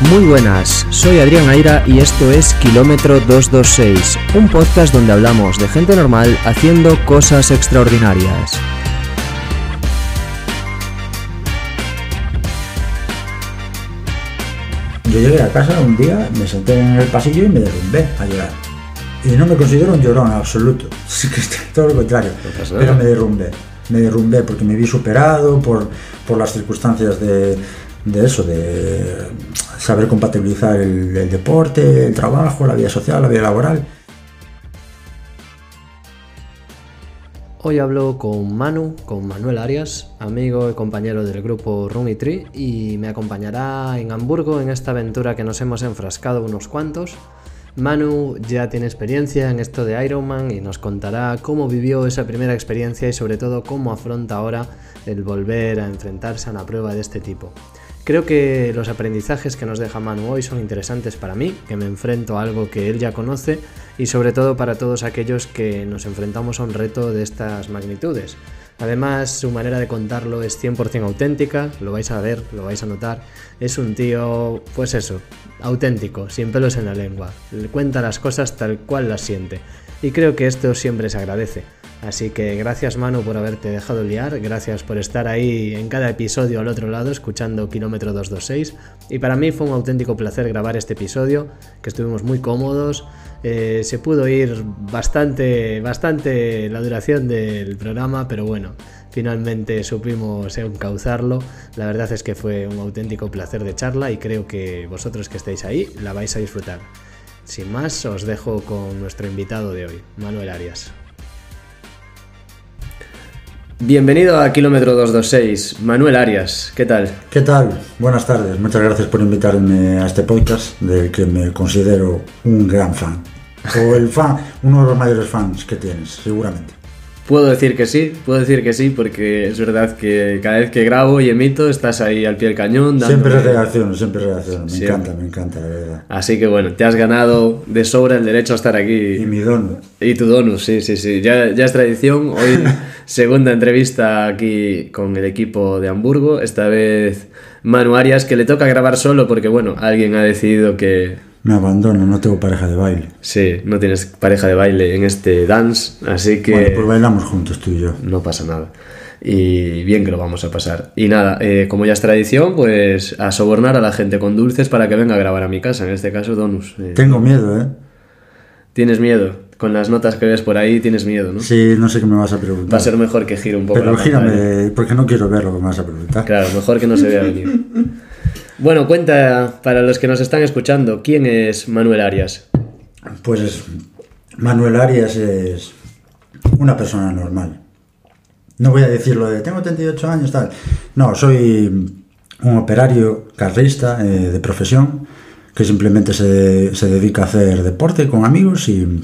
Muy buenas, soy Adrián Aira y esto es Kilómetro 226, un podcast donde hablamos de gente normal haciendo cosas extraordinarias. Yo llegué a casa un día, me senté en el pasillo y me derrumbé a llorar. Y no me considero un llorón absoluto, Sí que es todo lo contrario, pero me derrumbé. Me derrumbé porque me vi superado por, por las circunstancias de, de eso, de saber compatibilizar el, deporte, el trabajo, la vida social, la vida laboral. Hoy hablo con Manu, con Manuel Arias, amigo y compañero del grupo Run y Tree, y me acompañará en Hamburgo en esta aventura que nos hemos enfrascado unos cuantos. Manu ya tiene experiencia en esto de Ironman y nos contará cómo vivió esa primera experiencia y sobre todo cómo afronta ahora el volver a enfrentarse a una prueba de este tipo. Creo que los aprendizajes que nos deja Manu hoy son interesantes para mí, que me enfrento a algo que él ya conoce y sobre todo para todos aquellos que nos enfrentamos a un reto de estas magnitudes. Además, su manera de contarlo es 100% auténtica, lo vais a ver, lo vais a notar. Es un tío, pues eso, auténtico, sin pelos en la lengua. Le cuenta las cosas tal cual las siente. Y creo que esto siempre se agradece. Así que gracias Manu por haberte dejado liar, gracias por estar ahí en cada episodio al otro lado escuchando Kilómetro 226 y para mí fue un auténtico placer grabar este episodio, que estuvimos muy cómodos, eh, se pudo ir bastante, bastante la duración del programa, pero bueno, finalmente supimos encauzarlo, la verdad es que fue un auténtico placer de charla y creo que vosotros que estáis ahí la vais a disfrutar. Sin más, os dejo con nuestro invitado de hoy, Manuel Arias. Bienvenido a Kilómetro 226, Manuel Arias, ¿qué tal? ¿Qué tal? Buenas tardes, muchas gracias por invitarme a este podcast del que me considero un gran fan. O el fan, uno de los mayores fans que tienes, seguramente. Puedo decir que sí, puedo decir que sí, porque es verdad que cada vez que grabo y emito estás ahí al pie del cañón. Siempre reacciono, siempre reacciono, me encanta, me encanta, la verdad. Así que bueno, te has ganado de sobra el derecho a estar aquí. Y mi donus. Y tu donus, sí, sí, sí, ya, ya es tradición. Hoy segunda entrevista aquí con el equipo de Hamburgo, esta vez Manu Arias, que le toca grabar solo porque bueno, alguien ha decidido que me abandono, no tengo pareja de baile. Sí, no tienes pareja de baile en este dance, así que... Bueno, pues bailamos juntos tú y yo. No pasa nada. Y bien que lo vamos a pasar. Y nada, eh, como ya es tradición, pues a sobornar a la gente con dulces para que venga a grabar a mi casa, en este caso Donus. Eh. Tengo miedo, ¿eh? Tienes miedo. Con las notas que ves por ahí tienes miedo, ¿no? Sí, no sé qué me vas a preguntar. Va a ser mejor que gire un poco. Pero gírame, porque no quiero ver lo que me vas a preguntar. Claro, mejor que no se vea venir. Bueno, cuenta para los que nos están escuchando, ¿quién es Manuel Arias? Pues Manuel Arias es una persona normal. No voy a decirlo de tengo 38 años, tal. No, soy un operario carrista eh, de profesión que simplemente se, se, dedica a hacer deporte con amigos y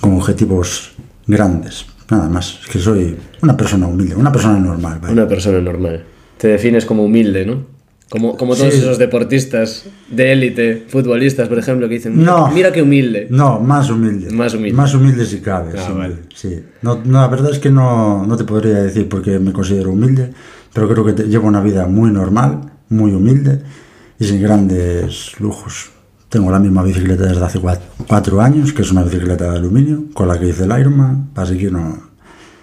con objetivos grandes. Nada más. Es que soy una persona humilde, una persona normal. Una persona normal. Te defines como humilde, ¿no? Como, como todos esos deportistas de élite, futbolistas, por ejemplo, que dicen, no, mira qué humilde. No, más humilde. Más humilde. Más humilde si cabe. Ah, sí, No, no, la verdad es que no, no te podría decir porque me considero humilde, pero creo que llevo una vida muy normal, muy humilde y sin grandes lujos. Tengo la misma bicicleta desde hace cuatro, años, que es una bicicleta de aluminio, con la que hice el Ironman, así que no,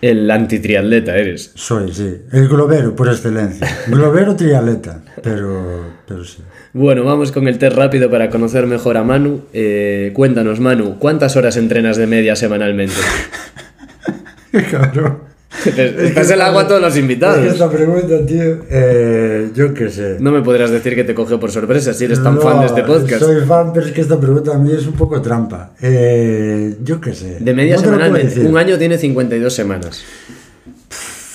el antitriatleta eres. Soy, sí. El globero por excelencia. globero triatleta, pero, pero sí. Bueno, vamos con el test rápido para conocer mejor a Manu. Eh, cuéntanos, Manu, ¿cuántas horas entrenas de media semanalmente? Cabrón. Estás el agua a todos los invitados. Esta pregunta, tío, eh, yo qué sé. No me podrás decir que te cogió por sorpresa si eres tan fan de este podcast. Soy fan, pero es que esta pregunta a mí es un poco trampa. Eh, yo qué sé. De media semanalmente. Un año tiene 52 semanas.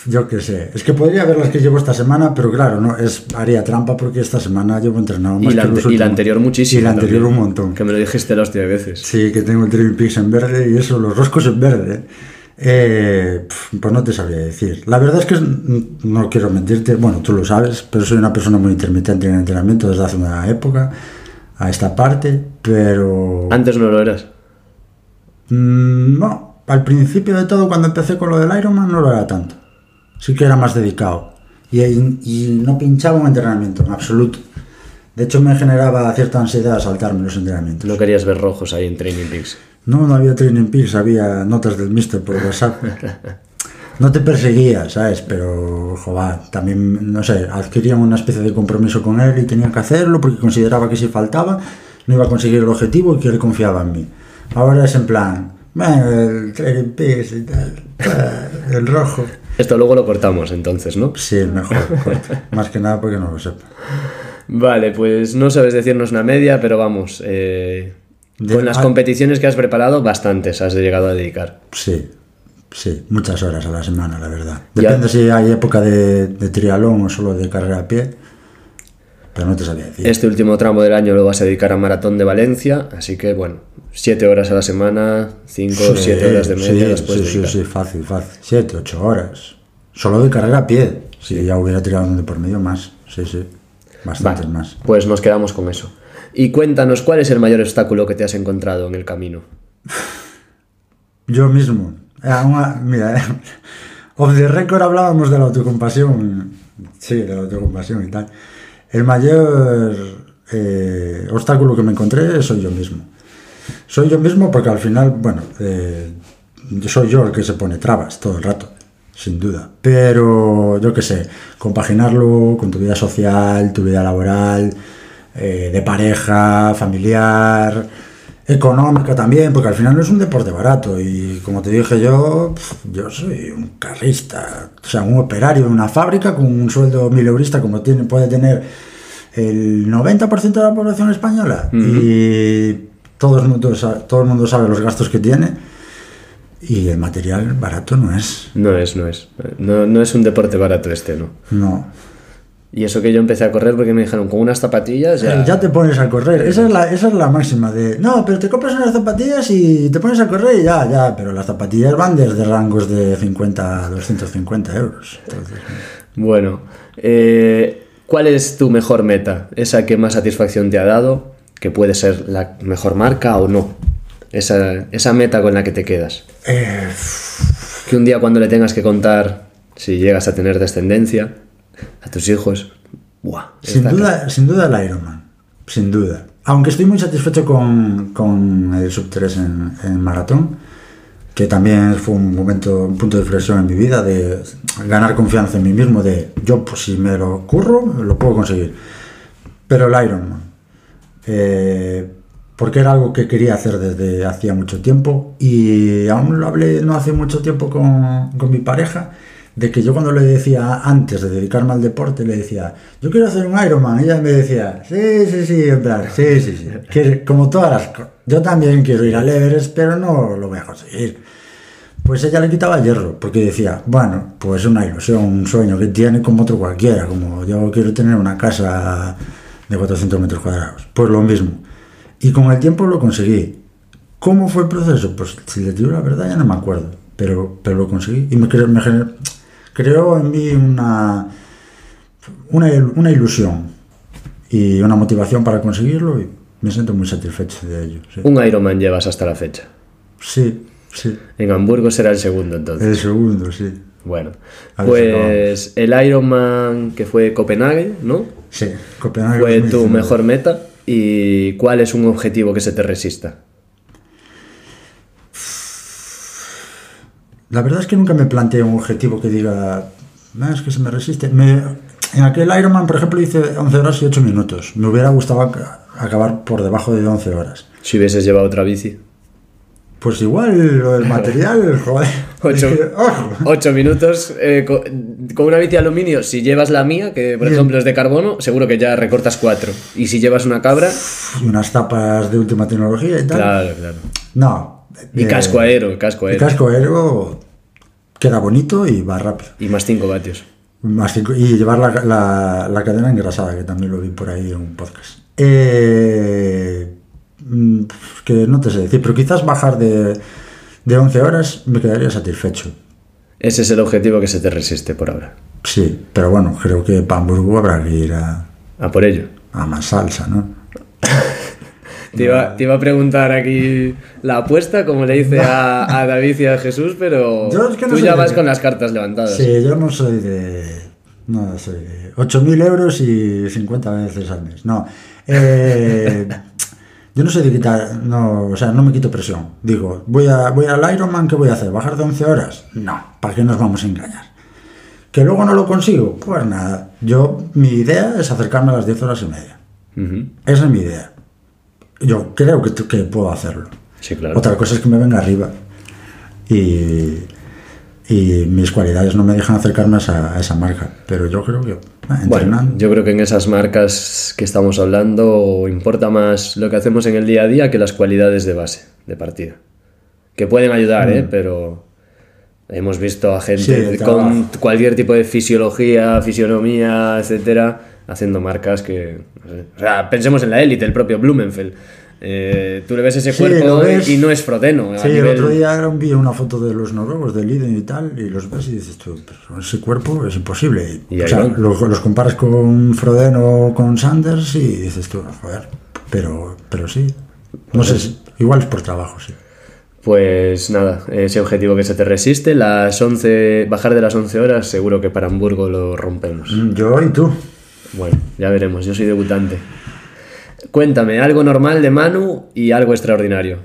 Yo qué sé. Es que podría ver las que llevo esta semana, pero claro, no es haría trampa porque esta semana llevo entrenado más y la, que y la anterior muchísimo. Y la anterior un montón. Que me lo dijiste la hostia de veces. Sí, que tengo el Triple Peaks en verde y eso, los roscos en verde. Eh, pues no te sabría decir. La verdad es que no quiero mentirte, bueno, tú lo sabes, pero soy una persona muy intermitente en el entrenamiento desde hace una época a esta parte, pero... Antes no lo eras. Mm, no, al principio de todo, cuando empecé con lo del Ironman, no lo era tanto. Sí que era más dedicado. Y, y no pinchaba un entrenamiento, en absoluto. De hecho, me generaba cierta ansiedad saltarme los entrenamientos. No querías ver rojos ahí en Training Peaks. No, no había training peaks, había notas del mister por WhatsApp. No te perseguía, ¿sabes? Pero, joder, también, no sé, adquirían una especie de compromiso con él y tenían que hacerlo porque consideraba que si faltaba no iba a conseguir el objetivo y que él confiaba en mí. Ahora es en plan, el training peaks y tal, el rojo. Esto luego lo cortamos entonces, ¿no? Sí, mejor, corta. más que nada porque no lo sepa. Vale, pues no sabes decirnos una media, pero vamos, eh, De- con las ah- competiciones que has preparado, bastantes has llegado a dedicar. Sí, sí, muchas horas a la semana, la verdad. Ya. Depende si hay época de, de triatlón o solo de carrera a pie, pero no te sabía decir. Este último tramo del año lo vas a dedicar a Maratón de Valencia, así que bueno, 7 horas a la semana, 5 o 7 horas de media sí, puedes sí, sí, dedicar. sí, fácil, fácil. Siete, ocho horas. Solo de carrera a pie. Si ya hubiera tirado de por medio más, sí, sí. Bastantes Vale, más. pues nos quedamos con eso. Y cuéntanos, ¿cuál es el mayor obstáculo que te has encontrado en el camino? Yo mismo. Mira, off the record hablábamos de la autocompasión. Sí, de la autocompasión y tal. El mayor eh, obstáculo que me encontré soy yo mismo. Soy yo mismo porque al final, bueno, eh, soy yo el que se pone trabas todo el rato, sin duda. Pero yo qué sé, compaginarlo con tu vida social, tu vida laboral, eh, de pareja, familiar, económica también, porque al final no es un deporte barato. Y como te dije yo, yo soy un carrista, o sea, un operario de una fábrica con un sueldo mileurista como tiene, puede tener el 90% de la población española. Y todo el, mundo sabe, todo el mundo sabe los gastos que tiene. Y el material barato no es. No es, no es. No, no es un deporte barato este, ¿no? No. Y eso que yo empecé a correr porque me dijeron, con unas zapatillas ya... Ya, te pones a correr. Esa es, la, esa es la máxima de. No, pero te compras unas zapatillas y te pones a correr y ya, ya. Pero las zapatillas van desde rangos de 50 a 250 euros. Entonces, Bueno, eh, ¿cuál es tu mejor meta? Esa que más satisfacción te ha dado, que puede ser la mejor marca o no. Esa, esa meta con la que te quedas. eh, Que un día cuando le tengas que contar, si llegas a tener descendencia, a tus hijos, ¡buah! sin, duda, sin duda el Ironman. Sin duda. Aunque estoy muy satisfecho con, con el sub 3 en, en maratón, que también fue un momento, un punto de inflexión en mi vida, de ganar confianza en mí mismo, de yo, pues si me lo curro, lo puedo conseguir. Pero el Ironman, eh, porque era algo que quería hacer desde hacía mucho tiempo y aún lo hablé no hace mucho tiempo con, con mi pareja, de que yo cuando le decía antes de dedicarme al deporte, le decía, yo quiero hacer un Ironman, ella me decía, sí, sí, sí, en plan, sí, sí, sí, que, como todas las cosas, yo también quiero ir al Everest, pero no lo voy a conseguir. Pues ella le quitaba hierro, porque decía, bueno, pues una ilusión, un sueño que tiene como otro cualquiera, como yo quiero tener una casa de 400 metros cuadrados, pues lo mismo. Y con el tiempo lo conseguí. ¿Cómo fue el proceso? Pues si le digo la verdad ya no me acuerdo, pero, pero lo conseguí. Y me, me creó en mí una, una, una ilusión y una motivación para conseguirlo y me siento muy satisfecho de ello. Sí, Un Ironman llevas hasta la fecha. sí. sí. En Hamburgo será el segundo entonces. El segundo, sí. Bueno, si pues el Ironman que fue Copenhague, ¿no? Sí, Copenhague Fue tu 2019. mejor meta. ¿Y cuál es un objetivo que se te resista? La verdad es que nunca me planteé un objetivo que diga, "Ah, es que se me resiste. Me- en aquel Ironman, por ejemplo, hice 11 horas y 8 minutos. Me hubiera gustado ac- acabar por debajo de 11 horas. Si hubieses llevado otra bici. Pues igual lo del material, joder. Ocho, Es que, ojo. ocho minutos eh, co- con, una bici de aluminio. Si llevas la mía, que por Bien. ejemplo es de carbono, seguro que ya recortas cuatro. Y si llevas una cabra, Y unas tapas de última tecnología y tal. claro, claro. No. Y eh, casco aero, casco El aero. casco aéreo queda bonito y va rápido. Y más 5 vatios. Más cinco- y llevar la, la- la cadena engrasada, que también lo vi por ahí en un podcast. Eh, mm, que no te sé decir, pero quizás bajar de, de 11 horas me quedaría satisfecho. Ese es el objetivo que se te resiste por ahora. Sí, pero bueno, creo que para Hamburgo habrá que ir a, A por ello. a más salsa, ¿no? Te iba, te iba a preguntar aquí la apuesta, como le dice a, a David y a Jesús, pero Yo es que no tú soy ya de- vas con las cartas levantadas. Sí, yo no soy de, No, soy 8.000 euros y 50 veces al mes. No. Eh, yo no sé de quitar, no, o sea, no me quito presión. Digo, voy, a, voy al Ironman, ¿qué voy a hacer? ¿Bajar de 11 horas? No, ¿para qué nos vamos a engañar? ¿Que luego no lo consigo? Pues nada, yo, mi idea es acercarme a las 10 horas y media. Esa es mi idea. Yo creo que, que puedo hacerlo. Sí, claro. Otra cosa es que me venga arriba. Y, y mis cualidades no me dejan acercarme a esa, a esa marca. Pero yo creo que eh, Bueno, yo creo que en esas marcas que estamos hablando importa más lo que hacemos en el día a día que las cualidades de base, de partida. Que pueden ayudar, ¿eh? Pero hemos visto a Mm. Sí, gente con cualquier tipo de fisiología, fisionomía, etcétera, haciendo marcas que... no sé. O sea, pensemos en la élite, el propio Blumenfeld. Eh, tú le ves ese cuerpo ves. y no es froteno. a Sí, el otro día vi una foto de los noruegos, del Liden y tal, y los ves y dices tú, pero ese cuerpo es imposible. Y o sea, los, los comparas con Froden o con Sanders y dices tú, joder, pero, pero sí. No sé, si- igual es por trabajo, sí. Pues nada, ese objetivo que se te resiste, las 11, bajar de las 11 horas, seguro que para Hamburgo lo rompemos. Mm, Yo y tú. Bueno, ya veremos, yo soy debutante. Cuéntame, algo normal de Manu y algo extraordinario.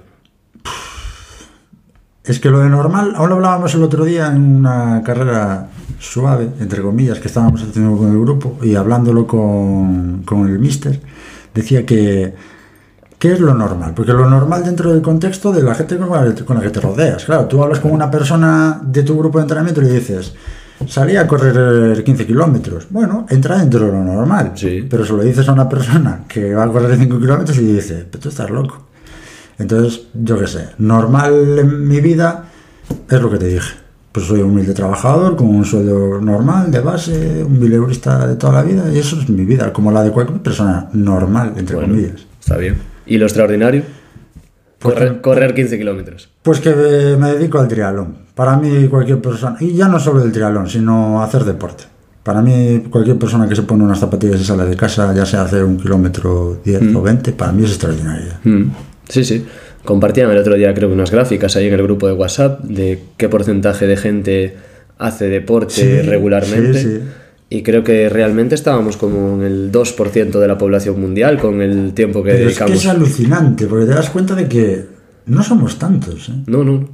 Es que lo de normal, aún lo hablábamos el otro día en una carrera suave, entre comillas, que estábamos haciendo con el grupo y hablándolo con, con el mister, decía que, ¿qué es lo normal? Porque lo normal dentro del contexto de la gente con la, que te rodeas. Claro, tú hablas con una persona de tu grupo de entrenamiento y le dices, salí a correr 15 kilómetros. Bueno, entra dentro de lo normal. Sí. Pero se lo dices a una persona que va a correr 5 kilómetros y dice, pero tú estás loco. Entonces, yo qué sé, normal en mi vida es lo que te dije. Pues soy un humilde trabajador con un sueldo normal, de base, un mileurista de toda la vida, y eso es mi vida, como la de cualquier persona normal, entre Bueno, comillas. está bien. ¿Y lo extraordinario? Pues Correr, correr 15 kilómetros. Pues que me dedico al triatlón. Para mí, cualquier persona, y ya no solo el triatlón, sino hacer deporte. Para mí, cualquier persona que se pone unas zapatillas y sale de casa, ya sea hacer un kilómetro 10 o 20, para mí es extraordinaria. Mm, Sí, sí. Compartían el otro día creo que unas gráficas ahí en el grupo de WhatsApp de qué porcentaje de gente hace deporte Sí, regularmente. sí, sí. Y creo que realmente estábamos como en el 2% de la población mundial con el tiempo que Pero es que dedicamos. es alucinante, porque te das cuenta de que no somos tantos. ¿eh? No, no.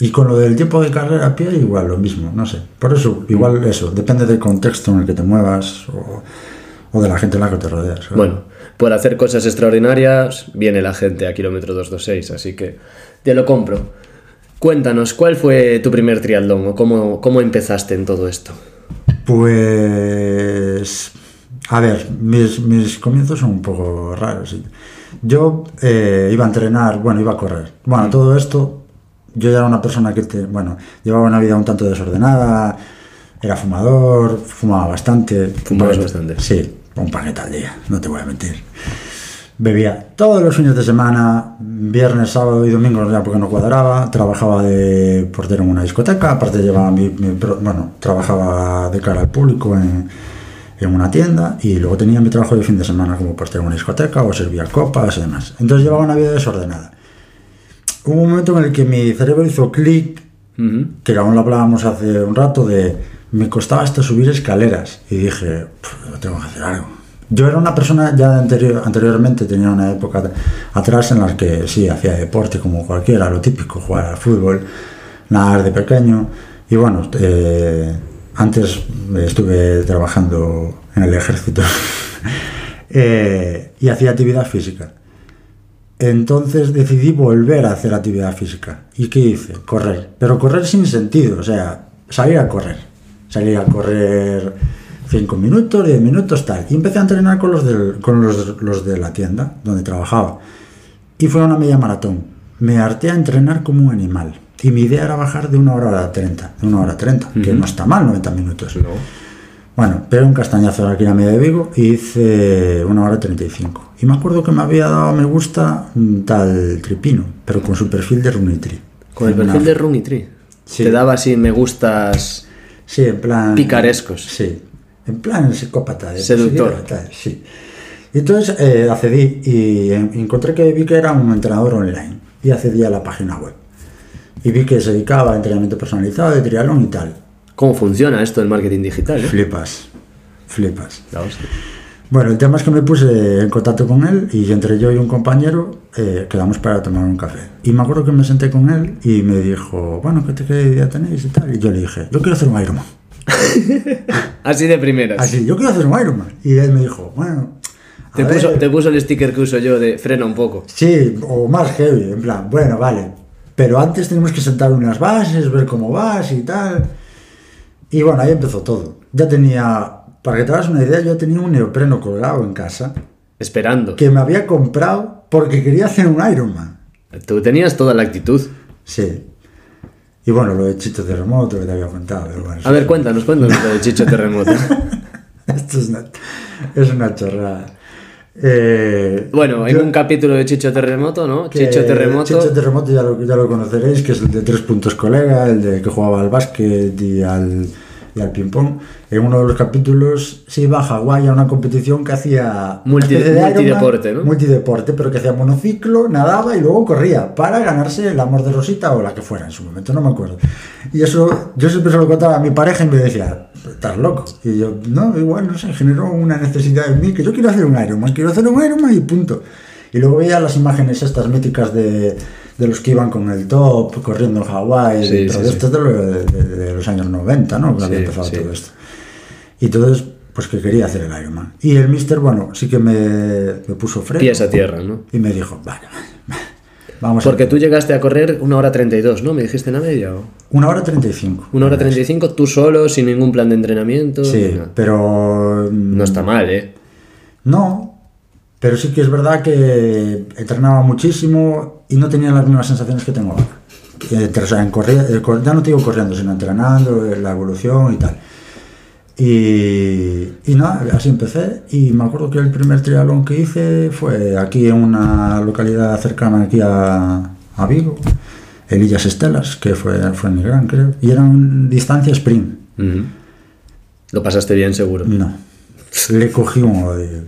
Y con lo del tiempo de carrera a pie, igual lo mismo, no sé. Por eso, igual eso, depende del contexto en el que te muevas o, o de la gente en la que te rodeas. Bueno, por hacer cosas extraordinarias viene la gente a kilómetro 226, así que te lo compro. Cuéntanos, ¿cuál fue tu primer triatlón o cómo, cómo empezaste en todo esto? Pues. A ver, mis, mis comienzos son un poco raros. sí. Yo eh, iba a entrenar, bueno, iba a correr. Bueno, todo esto, yo ya era una persona que, te, bueno, llevaba una vida un tanto desordenada, era fumador, fumaba bastante. Fumabas bastante. Sí, un paquete al día, no te voy a mentir. Bebía todos los fines de semana, viernes, sábado y domingo, ya porque no cuadraba. Trabajaba de portero en una discoteca, aparte llevaba mi, bueno, trabajaba de cara al público en, en una tienda y luego tenía mi trabajo de fin de semana como portero en una discoteca o servía copas y demás. Entonces llevaba una vida desordenada. Hubo un momento en el que mi cerebro hizo clic Ujú. que aún lo hablábamos hace un rato de me costaba hasta subir escaleras y dije "Pf, tengo que hacer algo yo era una persona ya anterior, anteriormente tenía una época atrás en la que sí hacía deporte como cualquiera lo típico jugar al fútbol nadar de pequeño y bueno eh, antes estuve trabajando en el ejército eh, y hacía actividad física entonces decidí volver a hacer actividad física. ¿Y qué hice? Correr. Pero correr sin sentido, o sea, salir a correr. Salir a correr 5 minutos, 10 minutos, tal. Y empecé a entrenar con los, del- con los, los de la tienda donde trabajaba. Y fue una media maratón. Me harté a entrenar como un animal. Y mi idea era bajar de una hora a 30. De una hora a 30, que no está mal, 90 minutos. No. Bueno, pero un castañazo aquí en la media de Vigo y hice una hora 35. Y me acuerdo que me había dado me gusta un tal Tripino, pero con su perfil de Runitri. Con el perfil una- de Runitri. Sí. Te daba así me gustas. Sí, en plan... Picarescos. Sí, en plan psicópata. de Seductor. Sí. Y entonces eh, accedí y eh, encontré que vi que era un entrenador online y accedí a la página web. Y vi que se dedicaba a entrenamiento personalizado de triatlón y tal. ¿Cómo funciona esto del marketing digital? eh? Flipas, flipas. La hostia. Bueno, el tema es que me puse en contacto con él y entre yo y un compañero eh, quedamos para tomar un café. Y me acuerdo que me senté con él y me dijo, bueno, ¿qué, te, qué idea tenéis y tal? Y yo le dije, yo quiero hacer un Ironman. Así de primeras. Así, yo quiero hacer un Ironman. Y él me dijo, bueno... Te puso, ver". te puso el sticker que uso yo de frena un poco. Sí, o más heavy, en plan, bueno, vale. Pero antes tenemos que sentar unas bases, ver cómo vas y tal. Y bueno, ahí empezó todo. Ya tenía, para que te hagas una idea, yo tenía un neopreno colgado en casa Esperando. que me había comprado porque quería hacer un Ironman. Tú tenías toda la actitud. Sí. Y bueno, lo de Chito Terremoto que te había contado. pero bueno, A ver, cuéntanos, cuéntanos lo de Chicho Terremoto. Esto es una, es una chorrada. Eh, Bueno, en yo- un capítulo de Chicho Terremoto, ¿no? Chicho Terremoto. Chicho Terremoto ya lo, ya lo conoceréis, que es el de tres puntos colega, el de que jugaba al básquet y al, y al ping-pong. En uno de los capítulos se iba a Hawái a una competición que hacía... Multi- de Ironman, multideporte, ¿no? Multideporte, pero que hacía monociclo, nadaba y luego corría para ganarse el amor de Rosita o la que fuera en su momento, no me acuerdo. Y eso yo siempre se lo contaba a mi pareja y me decía, estás loco. Y yo, no, igual, no sé, generó una necesidad en mí que yo quiero hacer un Ironman, quiero hacer un Ironman y punto. Y luego veía las imágenes estas míticas de, de los que iban con el top, corriendo en Hawái, Sí, pero sí, de sí. esto es de, lo- de- de- de los años 90, ¿no? Que había empezado todo esto. Y entonces, pues que quería hacer el Ironman. Y el mister, bueno, sí que me, me puso freno. Pies a tierra, ¿no? Y me dijo, vale, vale, vamos Porque tú llegaste a correr una hora 32, ¿no? ¿Me dijiste en la media? O? Una hora 35. Una hora 35, tú solo, sin ningún plan de entrenamiento. Sí, pero... mm, No está mal, ¿eh? No, pero sí que es verdad que entrenaba muchísimo y no tenía las mismas sensaciones que tengo ahora. O sea, en eh, ya no te digo corriendo, sino entrenando, eh, la evolución y tal. Y, y nada, así empecé. Y me acuerdo que el primer triatlón que hice fue aquí en una localidad cercana aquí a, a Vigo, el Illas Estelas, que fue, fue en Gran, creo. Y era una distancia sprint. Lo pasaste bien, seguro. No. Le cogí un odio.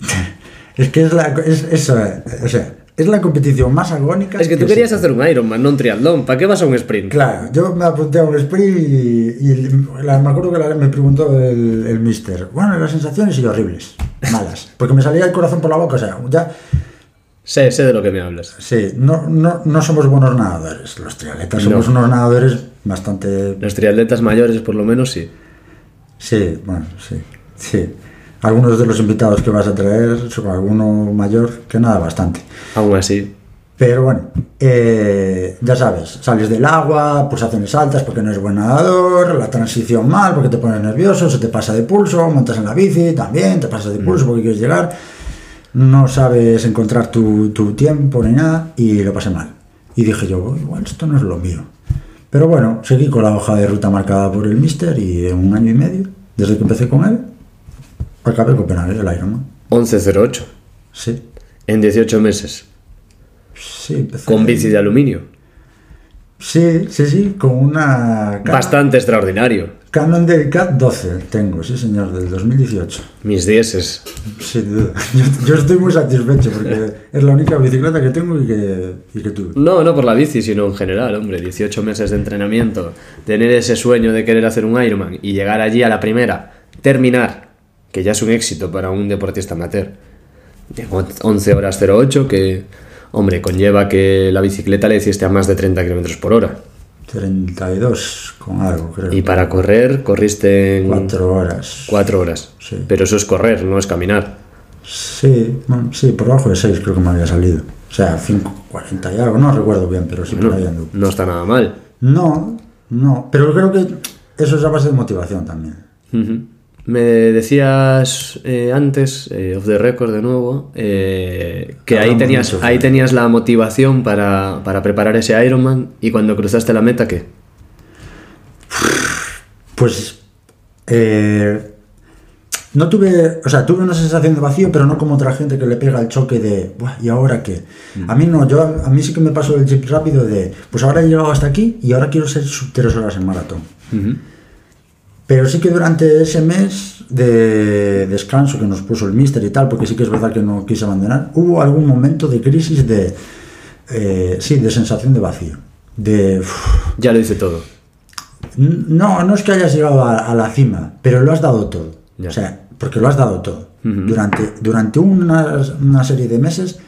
Es que es la, es, eso, o sea, es la competición más agónica. Es que tú querías hacer un Ironman, no un triatlón. ¿Para qué vas a un sprint? Claro, yo me apunté a un sprint y, y la- me acuerdo que la- me preguntó el, el mister. Bueno, las sensaciones y horribles, malas. Porque me salía el corazón por la boca, o sea, ya. Sé, sé de lo que me hablas. Sí, no, no, no somos buenos nadadores. Los triatletas somos No. unos nadadores bastante Los triatletas mayores, por lo menos, sí. Sí, bueno, sí, sí. Algunos de los invitados que vas a traer son alguno mayor que nada bastante. Aún así. Pero bueno, eh, ya sabes, sales del agua, pulsaciones altas porque no eres buen nadador, la transición mal porque te pones nervioso, se te pasa de pulso, montas en la bici también, te pasas de pulso porque quieres llegar, no sabes encontrar tu, tu tiempo ni nada y lo pasé mal. Y dije yo, "Oh, igual esto no es lo mío. Pero bueno, seguí con la hoja de ruta marcada por el mister y en un año y medio, desde que empecé con él, acabé Copenhague, el Ironman. 11.08. Sí, En 18 meses. sí. Con bici de aluminio. Sí, sí, sí, con una Bastante extraordinario. Canon Delicat 12 tengo, sí señor, del 2018. Mis dieces. Sin duda. Yo, yo estoy muy satisfecho porque es la única bicicleta que tengo y que, y que tuve. No, no por la bici, sino en general, hombre. 18 meses de entrenamiento, tener ese sueño de querer hacer un Ironman y llegar allí a la primera, terminar, que ya es un éxito para un deportista amateur. Llegó 11 horas 08, que, hombre, conlleva que la bicicleta le hiciste a más de 30 kilómetros por hora. 32 con algo, creo. Y para correr, corriste en 4 horas. 4 horas. Sí. Pero eso es correr, no es caminar. Sí, sí, por debajo de 6 creo que me había salido. O sea, 5.40 y algo, no recuerdo bien, pero sí por No, ahí ando. no está nada mal. No, no, pero creo que eso es a base de motivación también. Me decías eh, antes, eh, off the record de nuevo, eh, que ahí tenías, ahí tenías la motivación para, para preparar ese Ironman y cuando cruzaste la meta, ¿qué? Pues eh, no tuve, o sea, tuve una sensación de vacío, pero no como otra gente que le pega el choque de, "Buah, ¿y ahora qué? A mí no, yo a mí sí que me pasó el chip rápido de, pues ahora he llegado hasta aquí y ahora quiero ser sub 3 horas en maratón. Pero sí que durante ese mes de descanso que nos puso el mister y tal, porque sí que es verdad que no quise abandonar, hubo algún momento de crisis de, eh, sí, de sensación de vacío. De, Ya lo hice todo. No, no es que hayas llegado a, a la cima, pero lo has dado todo. Ya. O sea, porque lo has dado todo. Durante, durante una, una serie de meses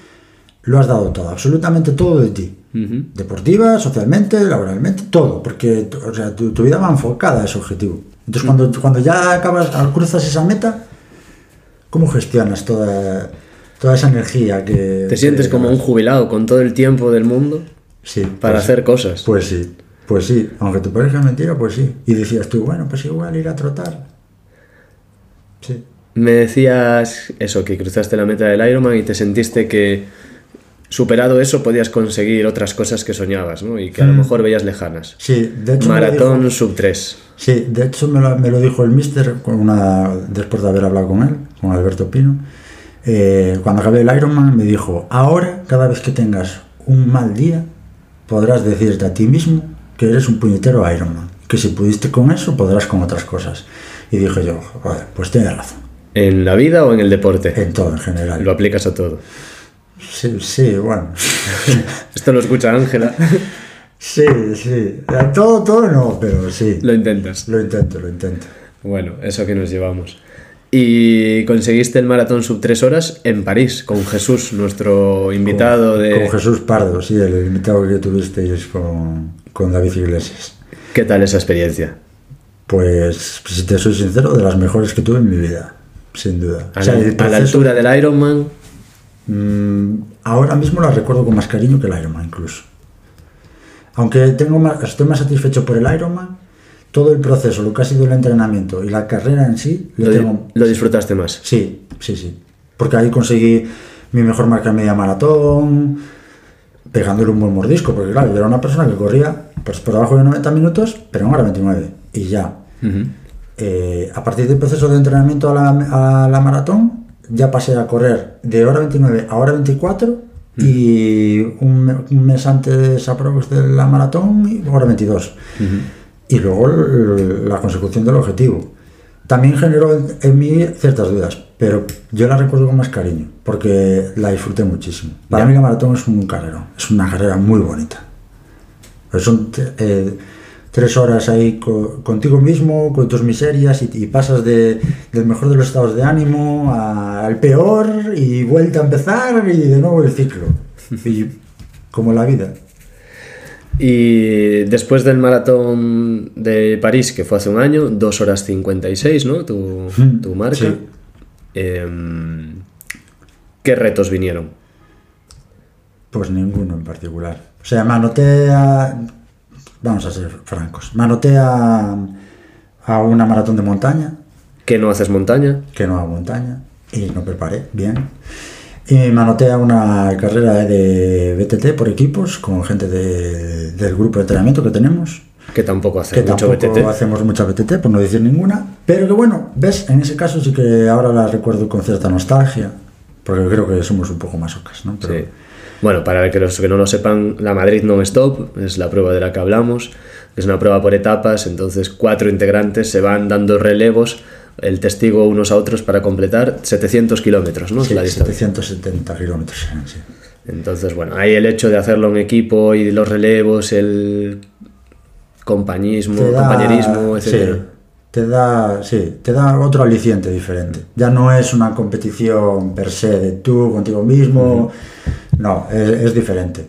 lo has dado todo, absolutamente todo de ti. Deportiva, socialmente, laboralmente, todo. Porque o sea, tu, tu vida va enfocada a ese objetivo. Entonces, cuando, cuando ya acabas, cruzas esa meta, ¿cómo gestionas toda, toda esa energía que... Te sientes que- como un jubilado con todo el tiempo del mundo Sí, para pues- hacer cosas. Pues sí, pues sí, aunque te parezca mentira, pues sí. Y decías tú, bueno, pues igual ir a trotar. Sí. Me decías eso, que cruzaste la meta del Ironman y te sentiste que superado eso podías conseguir otras cosas que soñabas, ¿no? Y que a lo mejor veías lejanas. Sí, de hecho. Maratón dijo- sub 3. sí, de hecho me lo, me lo dijo el mister con una, después de haber hablado con él, con Alberto Pino. Eh, cuando acabé el Ironman me dijo, ahora cada vez que tengas un mal día, podrás decirte a ti mismo que eres un puñetero Ironman. Que si pudiste con eso, podrás con otras cosas. Y dije yo, joder, pues tiene razón. ¿En la vida o en el deporte? En todo, en general. Lo aplicas a todo. Sí, sí, bueno. Esto lo escucha Ángela. Sí, sí. Todo, todo no, pero sí. lo intentas. Lo intento, lo intento. Bueno, eso que nos llevamos. Y conseguiste el maratón sub 3 horas en París con Jesús, nuestro invitado de... Con Jesús Pardo, sí, el invitado que tuvisteis con, con David Iglesias. ¿Qué tal esa experiencia? Pues, si te soy sincero, de las mejores que tuve en mi vida, sin duda. A, O sea, la, a la altura del Ironman, mm, ahora mismo la recuerdo con más cariño que el Ironman, incluso. Aunque tengo más, estoy más satisfecho por el Ironman, todo el proceso, lo que ha sido el entrenamiento y la carrera en sí, lo, tengo lo disfrutaste más. Sí, sí, sí. Porque ahí conseguí mi mejor marca en media maratón, pegándole un buen mordisco, porque claro, yo era una persona que corría pues, por debajo de 90 minutos, pero en hora 29, y ya. Eh, a partir del proceso de entrenamiento a la, a la maratón, ya pasé a correr de hora 29 a hora 24 y un, me- un mes antes aprox de la maratón, hora 22. Y luego el- la consecución del objetivo. También generó en, en mí ciertas dudas, pero yo la recuerdo con más cariño, porque la disfruté muchísimo. Para Ya. mí la maratón es un carrerón, es una carrera muy bonita. Son eh, tres horas ahí co- contigo mismo, con tus miserias, y, y pasas de, del mejor de los estados de ánimo a- al peor, y vuelta a empezar, y de nuevo el ciclo. Y como la vida. Y después del maratón de París, que fue hace un año, 2 horas 56, ¿no? Tu, tu marca. sí. Em, ¿Qué retos vinieron? Pues ninguno en particular. O sea, me anoté a... Vamos a ser francos. Me anoté a, una maratón de montaña, ¿Qué no haces montaña? que no hago montaña, y no preparé bien. Y me anoté a una carrera de BTT por equipos con gente de- del grupo de entrenamiento que tenemos. Que tampoco haces Que mucho tampoco BTT. hacemos mucha BTT, por no decir ninguna. Pero que bueno, ves, en ese caso sí que ahora la recuerdo con cierta nostalgia, porque creo que somos un poco masocas, ¿no? Pero- Sí. Bueno, para que los que no lo sepan, la Madrid Non-Stop es la prueba de la que hablamos. Es una prueba por etapas, entonces cuatro integrantes se van dando relevos, el testigo unos a otros para completar 700 kilómetros, ¿no? Sí, la distancia. 770 kilómetros. sí. Entonces, bueno, ahí el hecho de hacerlo en equipo y los relevos, el compañismo, da- compañerismo, etcétera. sí, te da, sí, te da otro aliciente diferente. Ya no es una competición per se de tú contigo mismo. No, es, es diferente.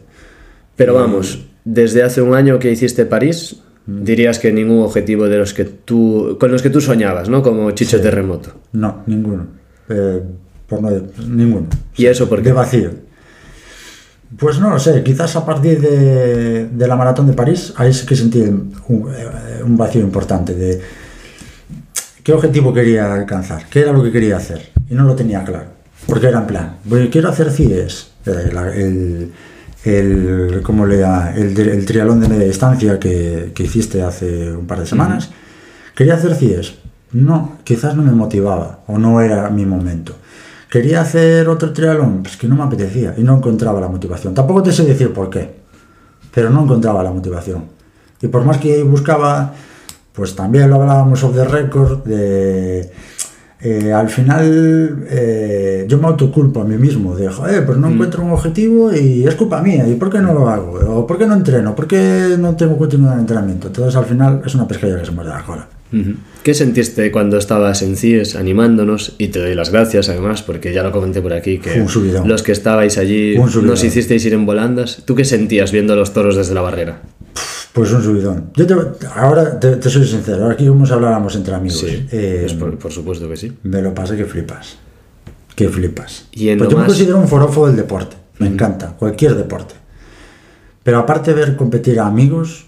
Pero vamos, desde hace un año que hiciste París, dirías que ningún objetivo de los que tú, con los que tú soñabas, ¿no? Como Chicho Terremoto. No, ninguno. Eh, por no, ninguno. ¿Y eso por qué? De vacío. Pues no lo sé, quizás a partir de, de la maratón de París, ahí sí que sentí un, eh, un vacío importante de qué objetivo quería alcanzar, qué era lo que quería hacer. Y no lo tenía claro, porque era en plan, "Voy- quiero hacer CIES, eh, la- el, el, ¿cómo le llama? el, triatlón de media distancia que, que hiciste hace un par de semanas. Quería hacer CIES. No, quizás no me motivaba o no era mi momento. Quería hacer otro triatlón, pues que no me apetecía y no encontraba la motivación. Tampoco te sé decir por qué, pero no encontraba la motivación. Y por más que buscaba, pues también lo hablábamos of the record, de eh, al final eh, yo me autoculpo a mí mismo de, joder, pues no encuentro un objetivo y es culpa mía, ¿y por qué no lo hago? ¿O por qué no entreno? ¿Por qué no tengo continuidad de entrenamiento? Entonces al final es una pescadilla que se muerde la cola. ¿Qué sentiste cuando estabas en CIES animándonos? Y te doy las gracias además, porque ya lo comenté por aquí, que los que estabais allí nos hicisteis ir en volandas. ¿Tú qué sentías viendo los toros desde la barrera? Pues un subidón. Yo te- ahora te, te soy sincero, ahora aquí a habláramos entre amigos. Eh, pues por, por supuesto que sí. Me lo pasa que flipas. Que flipas. Y en Pues yo me considero un forofo del deporte. Me encanta, cualquier deporte. Pero aparte de ver competir a amigos,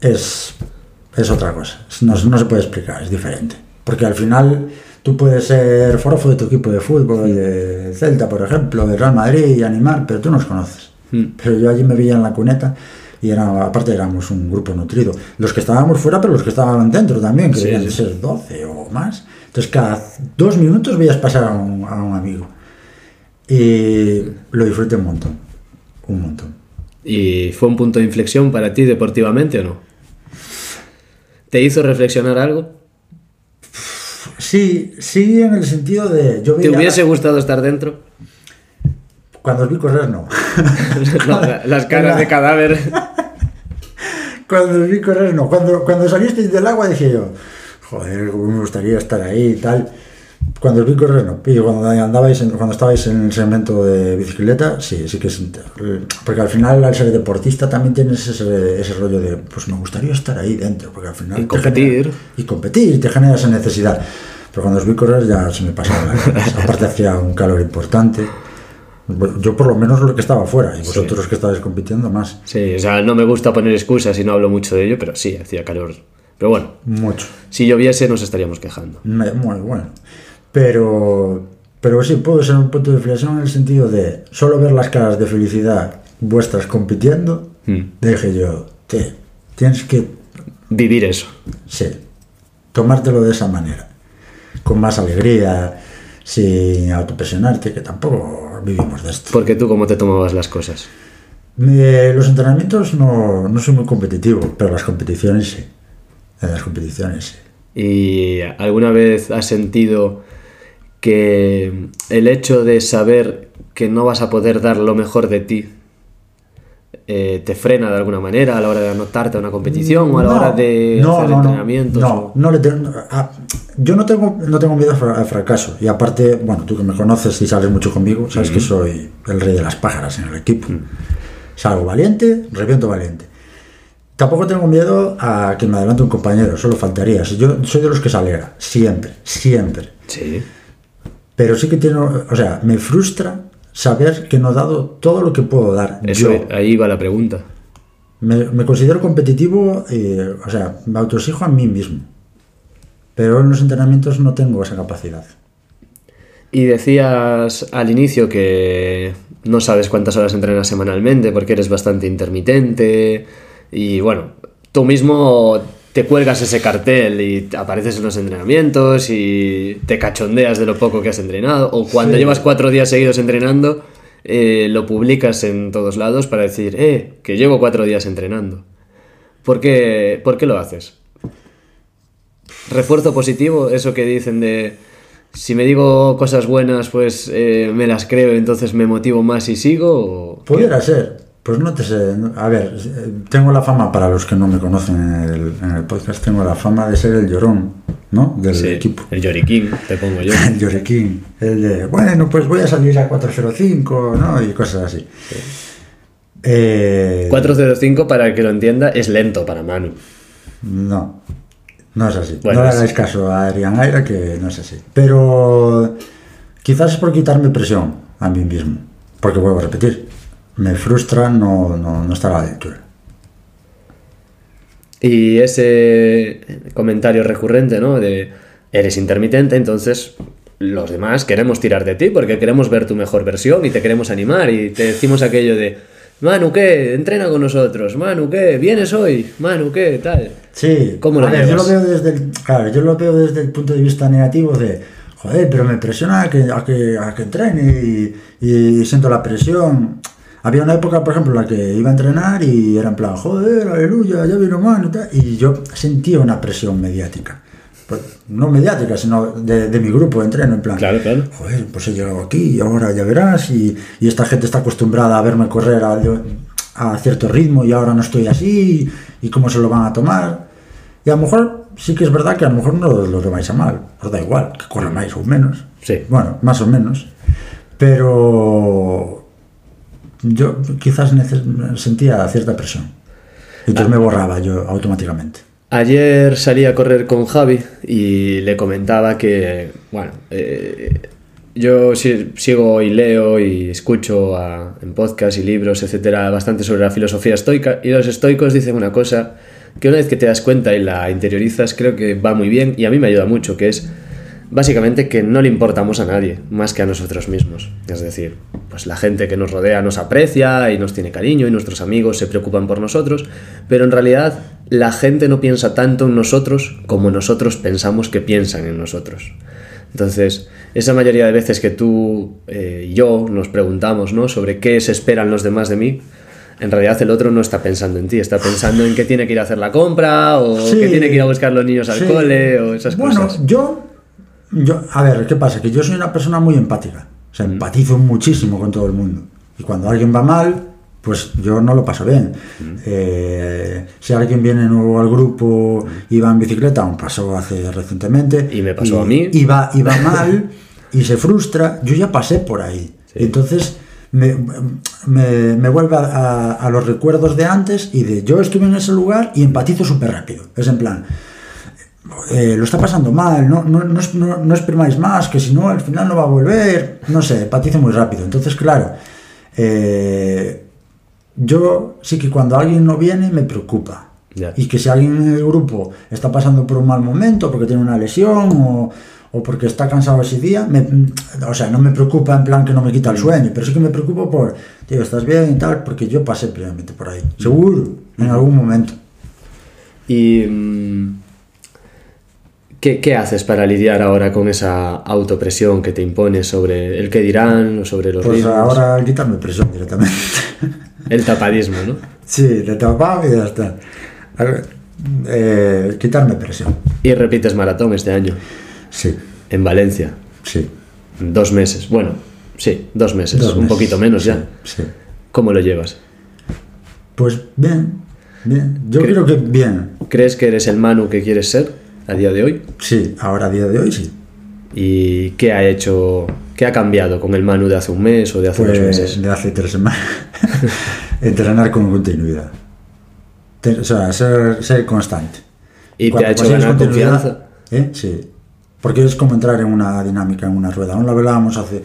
es, es otra cosa. No, no se puede explicar, es diferente. Porque al final tú puedes ser forofo de tu equipo de fútbol, de Celta, por ejemplo, de Real Madrid y animar, pero tú no los conoces. Mm. Pero yo allí me veía en la cuneta y era, aparte éramos un grupo nutrido. Los que estábamos fuera, pero los que estaban dentro también, que Sí, debían sí. de ser 12 o más. Entonces cada dos minutos veías pasar a un, a un amigo. Y lo disfruté un montón. Un montón. ¿Y fue un punto de inflexión para ti deportivamente o no? ¿Te hizo reflexionar algo? Sí, sí en el sentido de... Yo ¿Te hubiese gustado estar dentro? Cuando os vi correr, no. No, la- las caras de cadáver. Cuando os vi correr, no. Cuando, cuando salisteis del agua dije yo, joder, cómo me gustaría estar ahí y tal. Cuando os vi correr, no. Y cuando andabais, en- cuando estabais en el segmento de bicicleta, sí, sí que es... Porque al final, al ser deportista, también tienes ese, ese rollo de, pues me gustaría estar ahí dentro, porque al final... Y competir. genera- y competir, te genera esa necesidad. Pero cuando os vi correr ya se me pasaba la. Aparte hacía un calor importante. Yo por lo menos lo que estaba fuera, y vosotros los que estabais compitiendo más. Sí, o sea, no me gusta poner excusas y no hablo mucho de ello, pero sí, hacía calor. Pero bueno, Mucho. si lloviese nos estaríamos quejando. Muy bueno. Pero, pero sí, puedo ser un punto de inflexión en el sentido de solo ver las caras de felicidad vuestras compitiendo, Mm. dije yo, "Te, tienes que, Vivir eso. sí, tomártelo de esa manera, con más alegría, sin autopresionarte, que tampoco vivimos de esto. Porque tú cómo te tomabas las cosas. Los entrenamientos no, no soy muy competitivo, pero las competiciones sí. En las competiciones sí. ¿Y alguna vez has sentido que el hecho de saber que no vas a poder dar lo mejor de ti eh, te frena de alguna manera a la hora de anotarte a una competición o a la hora de no, hacer no, entrenamientos? No, no le tengo- ah, yo no tengo, no tengo miedo al fra- al fracaso. Y aparte, bueno, tú que me conoces y sales mucho conmigo, sabes que soy el rey de las pájaras en el equipo. Salgo valiente, reviento valiente. Tampoco tengo miedo a que me adelante un compañero, solo faltaría. Yo soy de los que se alegra, siempre, siempre. Sí. Pero sí que tengo, o sea, me frustra saber que no he dado todo lo que puedo dar. Eso, yo. ahí va la pregunta. Me, me considero competitivo, eh, o sea, me autoexijo a mí mismo. Pero en los entrenamientos no tengo esa capacidad. Y decías al inicio que no sabes cuántas horas entrenas semanalmente porque eres bastante intermitente y bueno, tú mismo te cuelgas ese cartel y apareces en los entrenamientos y te cachondeas de lo poco que has entrenado o cuando Sí. llevas cuatro días seguidos entrenando eh, lo publicas en todos lados para decir, eh, que llevo cuatro días entrenando. ¿Por qué, ¿Por qué lo haces? Refuerzo positivo, eso que dicen de si me digo cosas buenas, pues eh, me las creo, entonces me motivo más y sigo. o- Pudiera ser, pues no te sé. A ver, eh, tengo la fama, para los que no me conocen en el, en el podcast, tengo la fama de ser el llorón, ¿no? Del Sí, equipo. el lloriquín, te pongo yo. El lloriquín. El de, bueno, pues voy a salir a 405, ¿no? Y cosas así. Eh, 405, para el que lo entienda, es lento para Manu. No, no es así. Bueno, no le hagáis caso a Adrián Aira, que no es así. Pero quizás es por quitarme presión a mí mismo. Porque vuelvo a repetir, me frustra no, no, no estar a la altura. Y ese comentario recurrente, ¿no? De eres intermitente, entonces los demás queremos tirar de ti porque queremos ver tu mejor versión y te queremos animar y te decimos aquello de Manu, ¿qué? Entrena con nosotros. Manu, ¿qué? ¿Vienes hoy? Manu, ¿qué? Tal. Sí, ¿Cómo lo ver, yo lo veo desde el, claro, yo lo veo desde el punto de vista negativo de, joder, pero me presiona a que, a que, a que entrene y, y siento la presión. Había una época, por ejemplo, en la que iba a entrenar y era en plan, joder, aleluya, ya vino mano y tal, y yo sentía una presión mediática. Pues, no mediática, sino de, de mi grupo de entreno, en plan, Claro, claro. joder, pues he llegado aquí y ahora ya verás, y, y esta gente está acostumbrada a verme correr a, a cierto ritmo y ahora no estoy así, y, cómo se lo van a tomar. Y a lo mejor sí que es verdad que a lo mejor no lo tomáis a mal, os da igual, que corra más o menos. Sí. Bueno, más o menos. Pero yo quizás sentía cierta presión. Entonces me borraba yo automáticamente. Ayer salí a correr con Javi y le comentaba que, bueno, eh, yo si- sigo y leo y escucho en podcast y libros, etcétera, bastante sobre la filosofía estoica y los estoicos dicen una cosa que una vez que te das cuenta y la interiorizas creo que va muy bien y a mí me ayuda mucho, que es básicamente que no le importamos a nadie más que a nosotros mismos. Es decir, pues la gente que nos rodea nos aprecia y nos tiene cariño y nuestros amigos se preocupan por nosotros, pero en realidad la gente no piensa tanto en nosotros como nosotros pensamos que piensan en nosotros. Entonces, esa mayoría de veces que tú eh, y yo nos preguntamos ¿no? sobre qué se esperan los demás de mí, en realidad el otro no está pensando en ti, está pensando en que tiene que ir a hacer la compra o Sí. que tiene que ir a buscar los niños al Sí. cole o esas bueno, cosas. yo, yo, a ver, ¿qué pasa? Que yo soy una persona muy empática. O sea, empatizo muchísimo con todo el mundo. Y cuando alguien va mal, pues yo no lo paso bien. Eh, si alguien viene nuevo al grupo y va en bicicleta, aún pasó hace recientemente. Y me pasó a mí. Y va, y va mal y se frustra, yo ya pasé por ahí. Sí. Entonces me, me- me vuelve a, a- a los recuerdos de antes y de yo estuve en ese lugar y empatizo súper rápido. Es en plan, eh, lo está pasando mal, no, no, no, no, no exprimáis más, que si no al final no va a volver, no sé, empatizo muy rápido. Entonces, claro, eh, yo sí que cuando alguien no viene me preocupa. Y que si alguien en el grupo está pasando por un mal momento, porque tiene una lesión o, o porque está cansado ese día, me- o sea, no me preocupa en plan que no me quita el sueño, pero sí que me preocupo por, tío, ¿estás bien y tal? Porque yo pasé previamente por ahí, seguro, en algún momento. ¿Y mm, ¿qué, qué haces para lidiar ahora con esa autopresión que te impones sobre el que dirán o sobre los Pues ritmos? ahora quitarme presión directamente. El tapadismo, ¿no? sí, de tapado y ya está. A ver, eh, quitarme presión. Y repites maratón este año Sí, en Valencia. sí. Dos meses. Bueno, sí, dos meses. Dos un poquito menos ya. Sí. ¿Cómo lo llevas? Pues bien, bien. Yo Cre- creo que bien. ¿Crees que eres el Manu que quieres ser a día de hoy? Sí, ahora a día de hoy sí. ¿Y qué ha hecho, qué ha cambiado con el Manu de hace un mes o de hace dos Pues meses? de hace tres semanas. Entrenar con continuidad. Te- o sea, ser, ser constante. ¿Y te Cuando ha hecho ganar continuidad- confianza? ¿eh? Sí. Porque es como entrar en una dinámica, en una rueda. Aún lo hablábamos hace...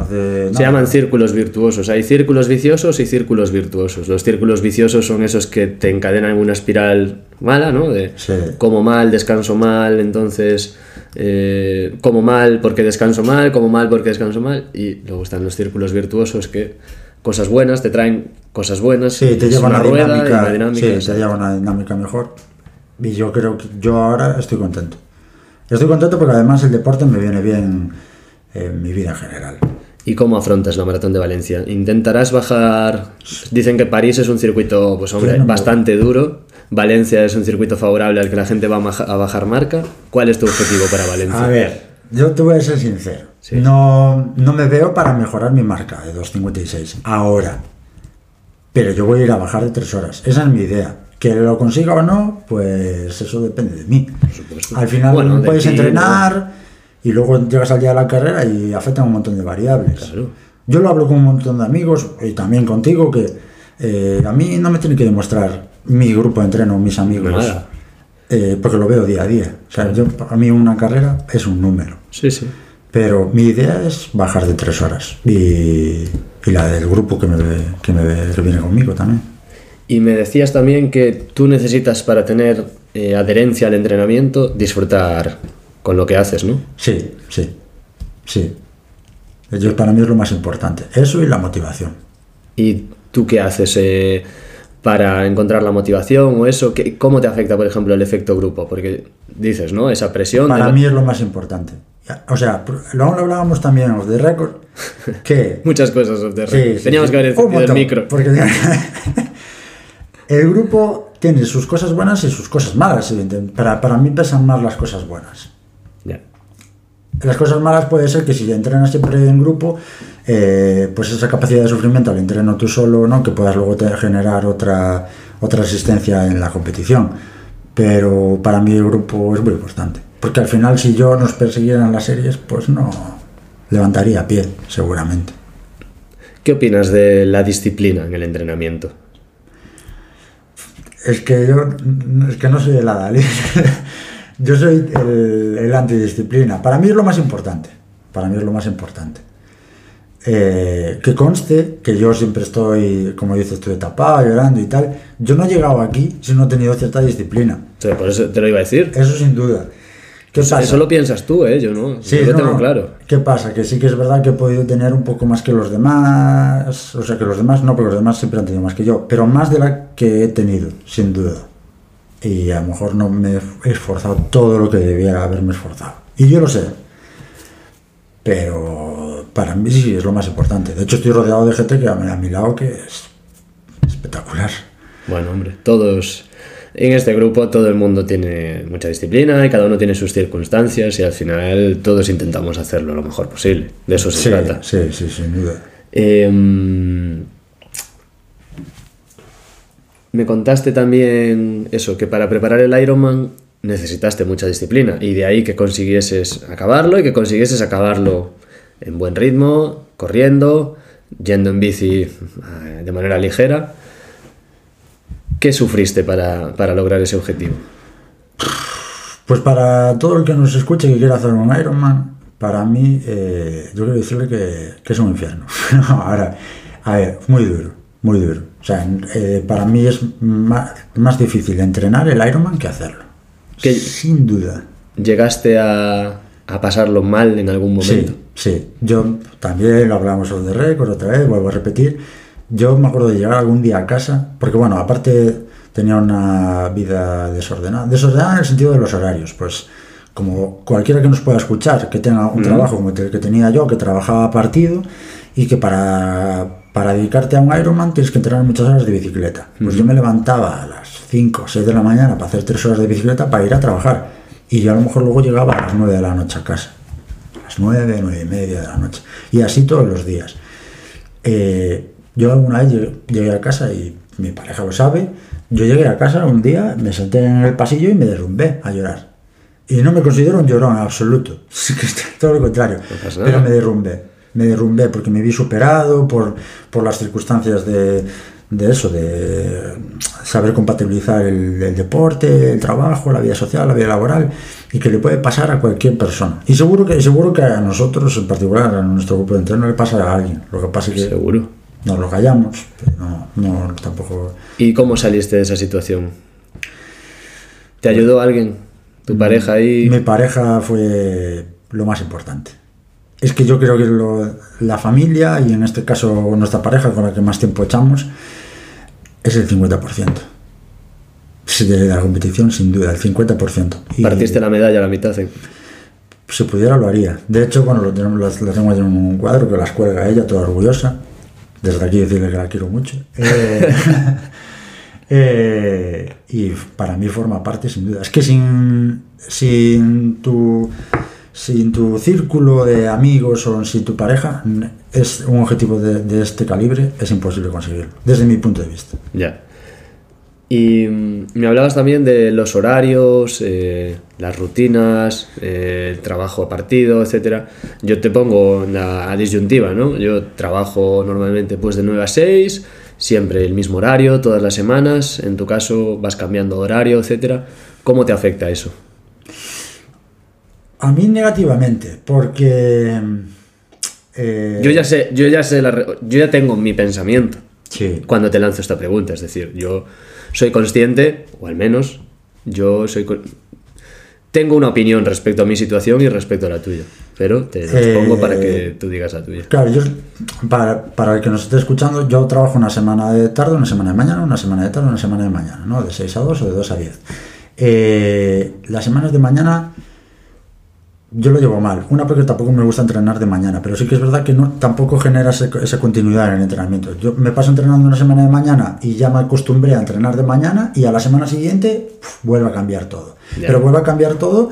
hace Se llaman círculos virtuosos. Hay círculos viciosos y círculos virtuosos. Los círculos viciosos son esos que te encadenan en una espiral mala, ¿no? De Sí. como mal, descanso mal, entonces eh, como mal porque descanso mal, como mal porque descanso mal. Y luego están los círculos virtuosos que cosas buenas te traen cosas buenas. Sí, te es lleva una rueda dinámica, una dinámica. sí, te lleva una dinámica mejor. Y yo creo que yo ahora estoy contento. Estoy contento porque además el deporte me viene bien en mi vida en general. ¿Y cómo afrontas la maratón de Valencia? ¿Intentarás bajar? Dicen que París es un circuito, pues hombre, bastante duro. Valencia es un circuito favorable al que la gente va a bajar marca. ¿Cuál es tu objetivo para Valencia? A ver, yo te voy a ser sincero. Sí. No, no me veo para mejorar mi marca de 2.56 ahora. Pero yo voy a ir a bajar de 3 horas. Esa es mi idea. Que lo consiga o no, pues eso depende de mí. supuesto. Al final Bueno, puedes ti, entrenar y luego llegas al día de la carrera y afectan un montón de variables. Claro. Yo lo hablo con un montón de amigos y también contigo que eh, a mí no me tiene que demostrar mi grupo de entreno, mis amigos, Nada. eh, porque lo veo día a día. O sea, yo, a mí una carrera es un número. Sí, sí. Pero mi idea es bajar de tres horas y, y la del grupo que, me, que, me, que viene conmigo también. Y me decías también que tú necesitas para tener eh, adherencia al entrenamiento disfrutar con lo que haces, ¿no? Sí, sí, sí. Yo, para mí es lo más importante. Eso y la motivación. ¿Y tú qué haces eh, para encontrar la motivación o eso? ¿Qué- ¿Cómo te afecta, por ejemplo, el efecto grupo? Porque dices, ¿no? Esa presión. Para de- mí es lo más importante. O sea, lo hablábamos también de récord, que Muchas cosas off the Sí, record. sí, Teníamos sí. que haber encendido el micro. Porque el grupo tiene sus cosas buenas y sus cosas malas. evidentemente. Para, para mí pesan más las cosas buenas. Las cosas malas puede ser que si entrenas siempre en grupo, eh, pues esa capacidad de sufrimiento al entreno tú solo, ¿no? que puedas luego te- generar otra, otra asistencia en la competición. Pero para mí el grupo es muy importante. Porque al final si yo nos persiguiera en las series, pues no levantaría pie, seguramente. ¿Qué opinas de la disciplina en el entrenamiento? Es que yo es que no soy el Adalid. yo soy el, el antidisciplina. Para mí es lo más importante. Para mí es lo más importante. Eh, que conste que yo siempre estoy, como dices, estoy tapado, llorando y tal. Yo no he llegado aquí si no he tenido cierta disciplina. Sea, por eso te lo iba a decir. Eso sin duda. ¿Qué Eso, pasa? eso lo piensas tú, ¿eh? Yo no. Sí, yo lo no, tengo claro. ¿Qué pasa? Que sí que es verdad que he podido tener un poco más que los demás. O sea, que los demás no, porque los demás siempre han tenido más que yo. Pero más de la que he tenido, sin duda. Y a lo mejor no me he esforzado todo lo que debiera haberme esforzado. Y yo lo sé. Pero para mí sí es lo más importante. De hecho, estoy rodeado de gente que a mi, lado que es espectacular. Bueno, hombre, todos. En este grupo todo el mundo tiene mucha disciplina y cada uno tiene sus circunstancias y al final todos intentamos hacerlo lo mejor posible. De eso se Sí, trata. sí, sí, sin duda. Em, me contaste también eso, que para preparar el Ironman necesitaste mucha disciplina y de ahí que consiguieses acabarlo y que consiguieses acabarlo en buen ritmo, corriendo, yendo en bici eh, de manera ligera. ¿Qué sufriste para, para lograr ese objetivo? Pues para todo el que nos escuche que quiera hacer un Ironman, para mí, eh, yo quiero decirle que, que es un infierno. Ahora, a ver, muy duro, muy duro. O sea, eh, para mí es más, más difícil entrenar el Ironman que hacerlo. Que- Sin duda. ¿Llegaste a, a pasarlo mal en algún momento? Sí, sí. Yo también lo hablamos de récord otra vez, vuelvo a repetir. Yo me acuerdo de llegar algún día a casa, porque bueno, aparte tenía una vida desordenada. Desordenada en el sentido de los horarios, pues como cualquiera que nos pueda escuchar, que tenga un trabajo como el que tenía yo, que trabajaba a partido y que para, para dedicarte a un Ironman tienes que entrenar muchas horas de bicicleta. Pues yo me levantaba a las 5 o 6 de la mañana para hacer 3 horas de bicicleta para ir a trabajar. Y yo a lo mejor luego llegaba a las 9 de la noche a casa a las 9, 9 y media de la noche. Y así todos los días. Eh, yo alguna vez llegué, a casa y mi pareja lo sabe. Yo llegué a casa un día, me senté en el pasillo y me derrumbé a llorar. Y no me considero un llorón en absoluto. Sí que es todo lo contrario. Pero me derrumbé. Me derrumbé porque me vi superado por, por las circunstancias de, de eso, de saber compatibilizar el, el deporte, el trabajo, la vida social, la vida laboral, y que le puede pasar a cualquier persona. Y seguro que, seguro que a nosotros, en particular, a nuestro grupo de entreno, le pasa a alguien. Lo que pasa es que Seguro. nos lo callamos, pero no, no tampoco. ¿Y cómo saliste de esa situación? ¿Te ayudó alguien? ¿Tu pareja ahí? Mi pareja fue lo más importante. Es que yo creo que lo- la familia, y en este caso nuestra pareja con la que más tiempo echamos, es el 50%. Sí, De la competición, sin duda, el 50%. Y Partiste la medalla a la mitad. ¿eh? Si pudiera, lo haría. De hecho, bueno, lo, tenemos, lo- lo tengo en un cuadro que las cuelga ella, toda orgullosa. Desde aquí decirle que la quiero mucho. Eh, eh, y para mí forma parte, sin duda. Es que sin, sin, tu, sin tu círculo de amigos o sin tu pareja, es un objetivo de, este calibre, es imposible conseguirlo, desde mi punto de vista. Ya. Y mm, me hablabas también de los horarios, eh, las rutinas, eh, el trabajo a partido, etcétera. Yo te pongo la disyuntiva, ¿no? Yo trabajo normalmente pues de 9 a 6, siempre el mismo horario, todas las semanas. En tu caso vas cambiando horario, etcétera. ¿Cómo te afecta eso? A mí negativamente, porque... eh, Yo ya sé, yo ya sé, la yo ya tengo mi pensamiento Sí. cuando te lanzo esta pregunta. Es decir, yo soy consciente, o al menos yo soy tengo una opinión respecto a mi situación y respecto a la tuya. Pero te expongo Eh, para que tú digas la tuya. Claro, yo, para, para el que nos esté escuchando, yo trabajo una semana de tarde, una semana de mañana, una semana de tarde, una semana de mañana, ¿no? De 6 a 2 o de 2 a 10. Eh, las semanas de mañana yo lo llevo mal. Una porque tampoco me gusta entrenar de mañana, pero sí que es verdad que no, tampoco genera ese- esa continuidad en el entrenamiento. Yo me paso entrenando una semana de mañana y ya me acostumbré a entrenar de mañana y a la semana siguiente pf, vuelve a cambiar todo. Pero vuelve a cambiar todo,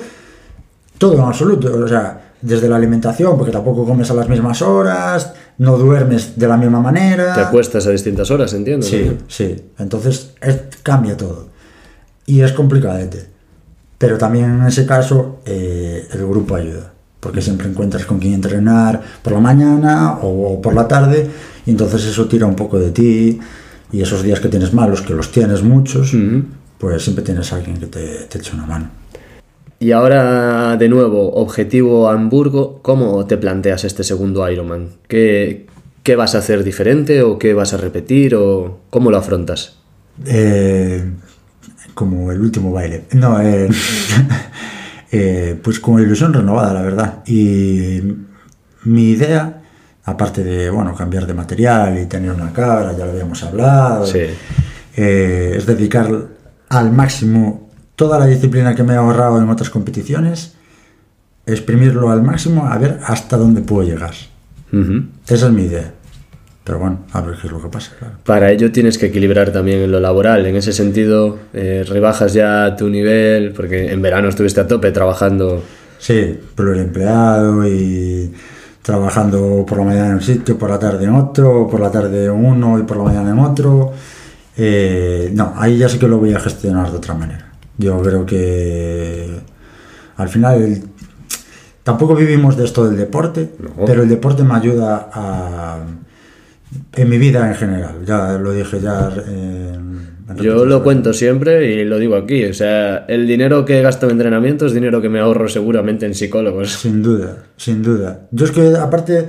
todo en absoluto. O sea, desde la alimentación, porque tampoco comes a las mismas horas, no duermes de la misma manera. Te acuestas a distintas horas, entiendo. Sí, ¿no? sí. Entonces es- cambia todo. Y es complicadete. Pero también en ese caso eh, el grupo ayuda. Porque siempre encuentras con quién entrenar por la mañana o, por la tarde. Y entonces eso tira un poco de ti. Y esos días que tienes malos, que los tienes muchos, pues siempre tienes a alguien que te, te eche una mano. Y ahora, de nuevo, objetivo Hamburgo, ¿cómo te planteas este segundo Ironman? ¿Qué, qué vas a hacer diferente o qué vas a repetir o cómo lo afrontas? Eh, como el último baile. No, eh, eh, pues con ilusión renovada, la verdad. Y mi idea, aparte de bueno, cambiar de material y tener una cabra, ya lo habíamos hablado, Sí. eh, es dedicar al máximo toda la disciplina que me he ahorrado en otras competiciones, exprimirlo al máximo a ver hasta dónde puedo llegar. Ujú. Esa es mi idea. Pero bueno, a ver qué es lo que pasa, claro. Para ello tienes que equilibrar también en lo laboral. En ese sentido, eh, rebajas ya tu nivel, porque en verano estuviste a tope trabajando. Sí, pluriempleado y trabajando por la mañana en un sitio, por la tarde en otro, por la tarde en uno y por la mañana en otro. Eh, no, ahí ya sí que lo voy a gestionar de otra manera. Yo creo que al final el- tampoco vivimos de esto del deporte, No. pero el deporte me ayuda a, en mi vida en general. Ya lo dije ya. eh, en Yo lo cuento siempre y lo digo aquí. O sea, el dinero que gasto en entrenamiento es dinero que me ahorro seguramente en psicólogos. Sin duda, sin duda. Yo es que aparte,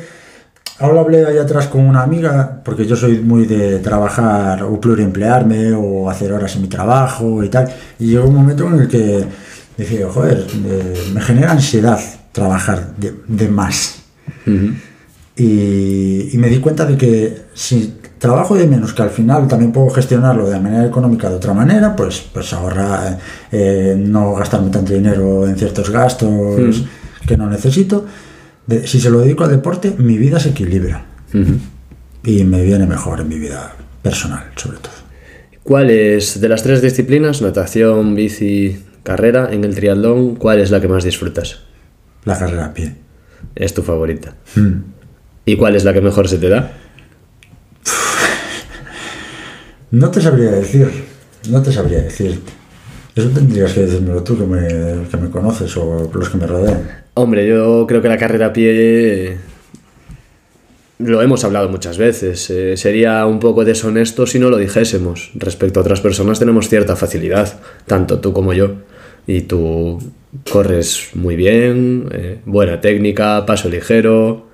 ahora hablé ahí atrás con una amiga, porque yo soy muy de trabajar o pluriemplearme o hacer horas en mi trabajo y tal. Y llegó un momento en el que decía, joder, eh, me genera ansiedad trabajar de, de más. Ujú. Y, y me di cuenta de que si trabajo de menos, que al final también puedo gestionarlo de manera económica de otra manera, pues, pues ahorrar, eh, no gastarme tanto dinero en ciertos gastos que no necesito. De- si se lo dedico al deporte, mi vida se equilibra Ujú. y me viene mejor en mi vida personal, sobre todo. ¿Cuál es, de las tres disciplinas, natación, bici, carrera, en el triatlón, cuál es la que más disfrutas? La carrera a pie. Es tu favorita. Mm. ¿Y cuál es la que mejor se te da? No te sabría decir, no te sabría decir. Eso tendrías que decírmelo tú, que me, que me conoces o los que me rodean. Hombre, yo creo que la carrera a pie lo hemos hablado muchas veces. eh, sería un poco deshonesto si no lo dijésemos. Respecto a otras personas tenemos cierta facilidad, tanto tú como yo. Y tú corres muy bien, eh, buena técnica, paso ligero.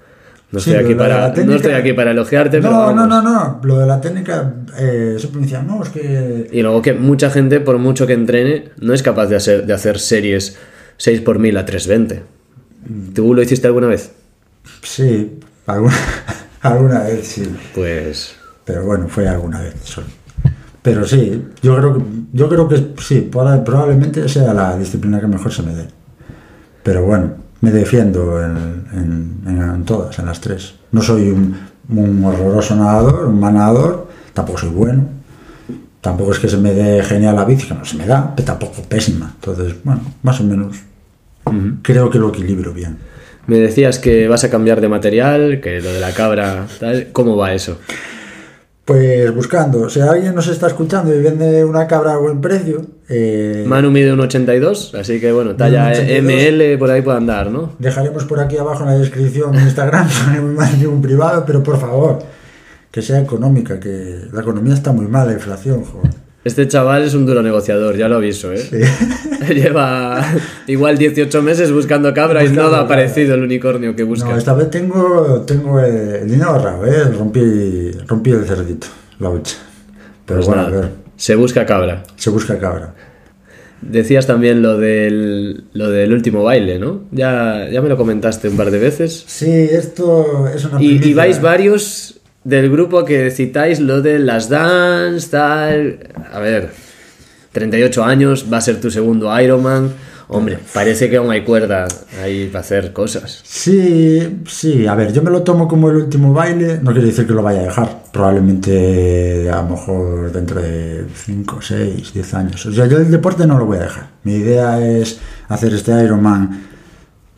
No Sí, estoy, aquí para, no estoy aquí para elogiarte, pero. No, no, vamos. no, no. Lo de la técnica, eh, siempre me decían, no, es que. Y luego que mucha gente, por mucho que entrene, no es capaz de hacer, de hacer series 6 por 1000 a 320. ¿Tú lo hiciste alguna vez? Sí, alguna, alguna vez sí. Pues. Pero bueno, fue alguna vez solo. Pero sí, yo creo que, yo creo que sí, proba- probablemente sea la disciplina que mejor se me dé. Pero bueno, me defiendo en, en- todas, en las tres. No soy un, un horroroso nadador, un mal nadador, tampoco soy bueno. Tampoco es que se me dé genial la bici, que no se me da, pero tampoco pésima. Entonces, bueno, más o menos creo que lo equilibro bien. Me decías que vas a cambiar de material, que lo de la cabra, tal. ¿Cómo va eso? Pues buscando, si alguien nos está escuchando y vende una cabra a buen precio, eh, Manu mide un 82, así que bueno, talla 1,82. ML por ahí puede andar, ¿no? dejaremos por aquí abajo en la descripción mi Instagram, no un privado, pero por favor, que sea económica, que la economía está muy mala, la inflación, joder. Este chaval es un duro negociador, ya lo aviso, ¿eh? Lleva igual 18 meses buscando cabra y Buscando no ha aparecido el unicornio que busca. No, esta vez tengo, tengo el dinero ahorrado, ¿eh? rompí, rompí el cerdito, la hucha. Pero Pues bueno, nada, a ver, se busca cabra. se busca cabra. Decías también lo del, lo del último baile, ¿no? Ya, ya me lo comentaste un par de veces. Sí, esto es una Y, y vais varios del grupo que citáis lo de las dance, tal. A ver, 38 años, va a ser tu segundo Ironman. Hombre, parece que aún hay cuerda ahí para hacer cosas. Sí, sí, a ver, yo me lo tomo como el último baile, no quiere decir que lo vaya a dejar, probablemente a lo mejor dentro de 5, 6, 10 años. O sea, yo el deporte no lo voy a dejar. Mi idea es hacer este Ironman,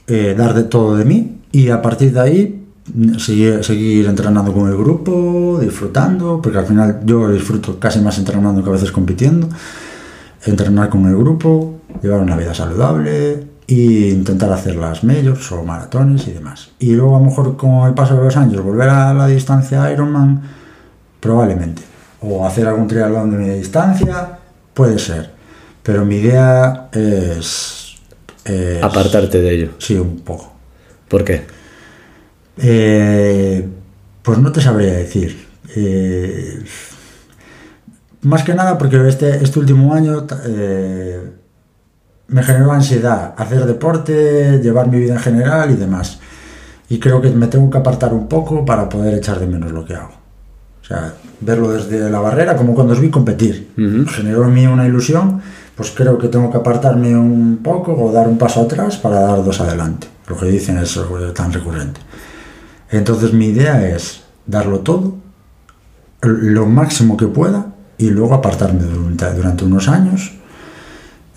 eh, dar de todo de mí y a partir de ahí seguir, seguir entrenando con el grupo, disfrutando, porque al final yo disfruto casi más entrenando que a veces compitiendo, entrenar con el grupo, llevar una vida saludable e intentar hacer las majors o maratones y demás. Y luego a lo mejor con el paso de los años volver a la distancia Ironman, probablemente. O hacer algún triatlón de media distancia, puede ser. Pero mi idea es... es- Apartarte de ello. Sí, un poco. ¿Por qué? Eh, pues no te sabría decir. Eh, más que nada porque este, este último año eh, me generó ansiedad hacer deporte, llevar mi vida en general y demás. Y creo que me tengo que apartar un poco para poder echar de menos lo que hago. O sea, verlo desde la barrera, como cuando os vi competir. Ujú. Generó en mí una ilusión, pues creo que tengo que apartarme un poco o dar un paso atrás para dar dos adelante. Lo que dicen es tan recurrente. Entonces mi idea es darlo todo, lo máximo que pueda, y luego apartarme durante, durante unos años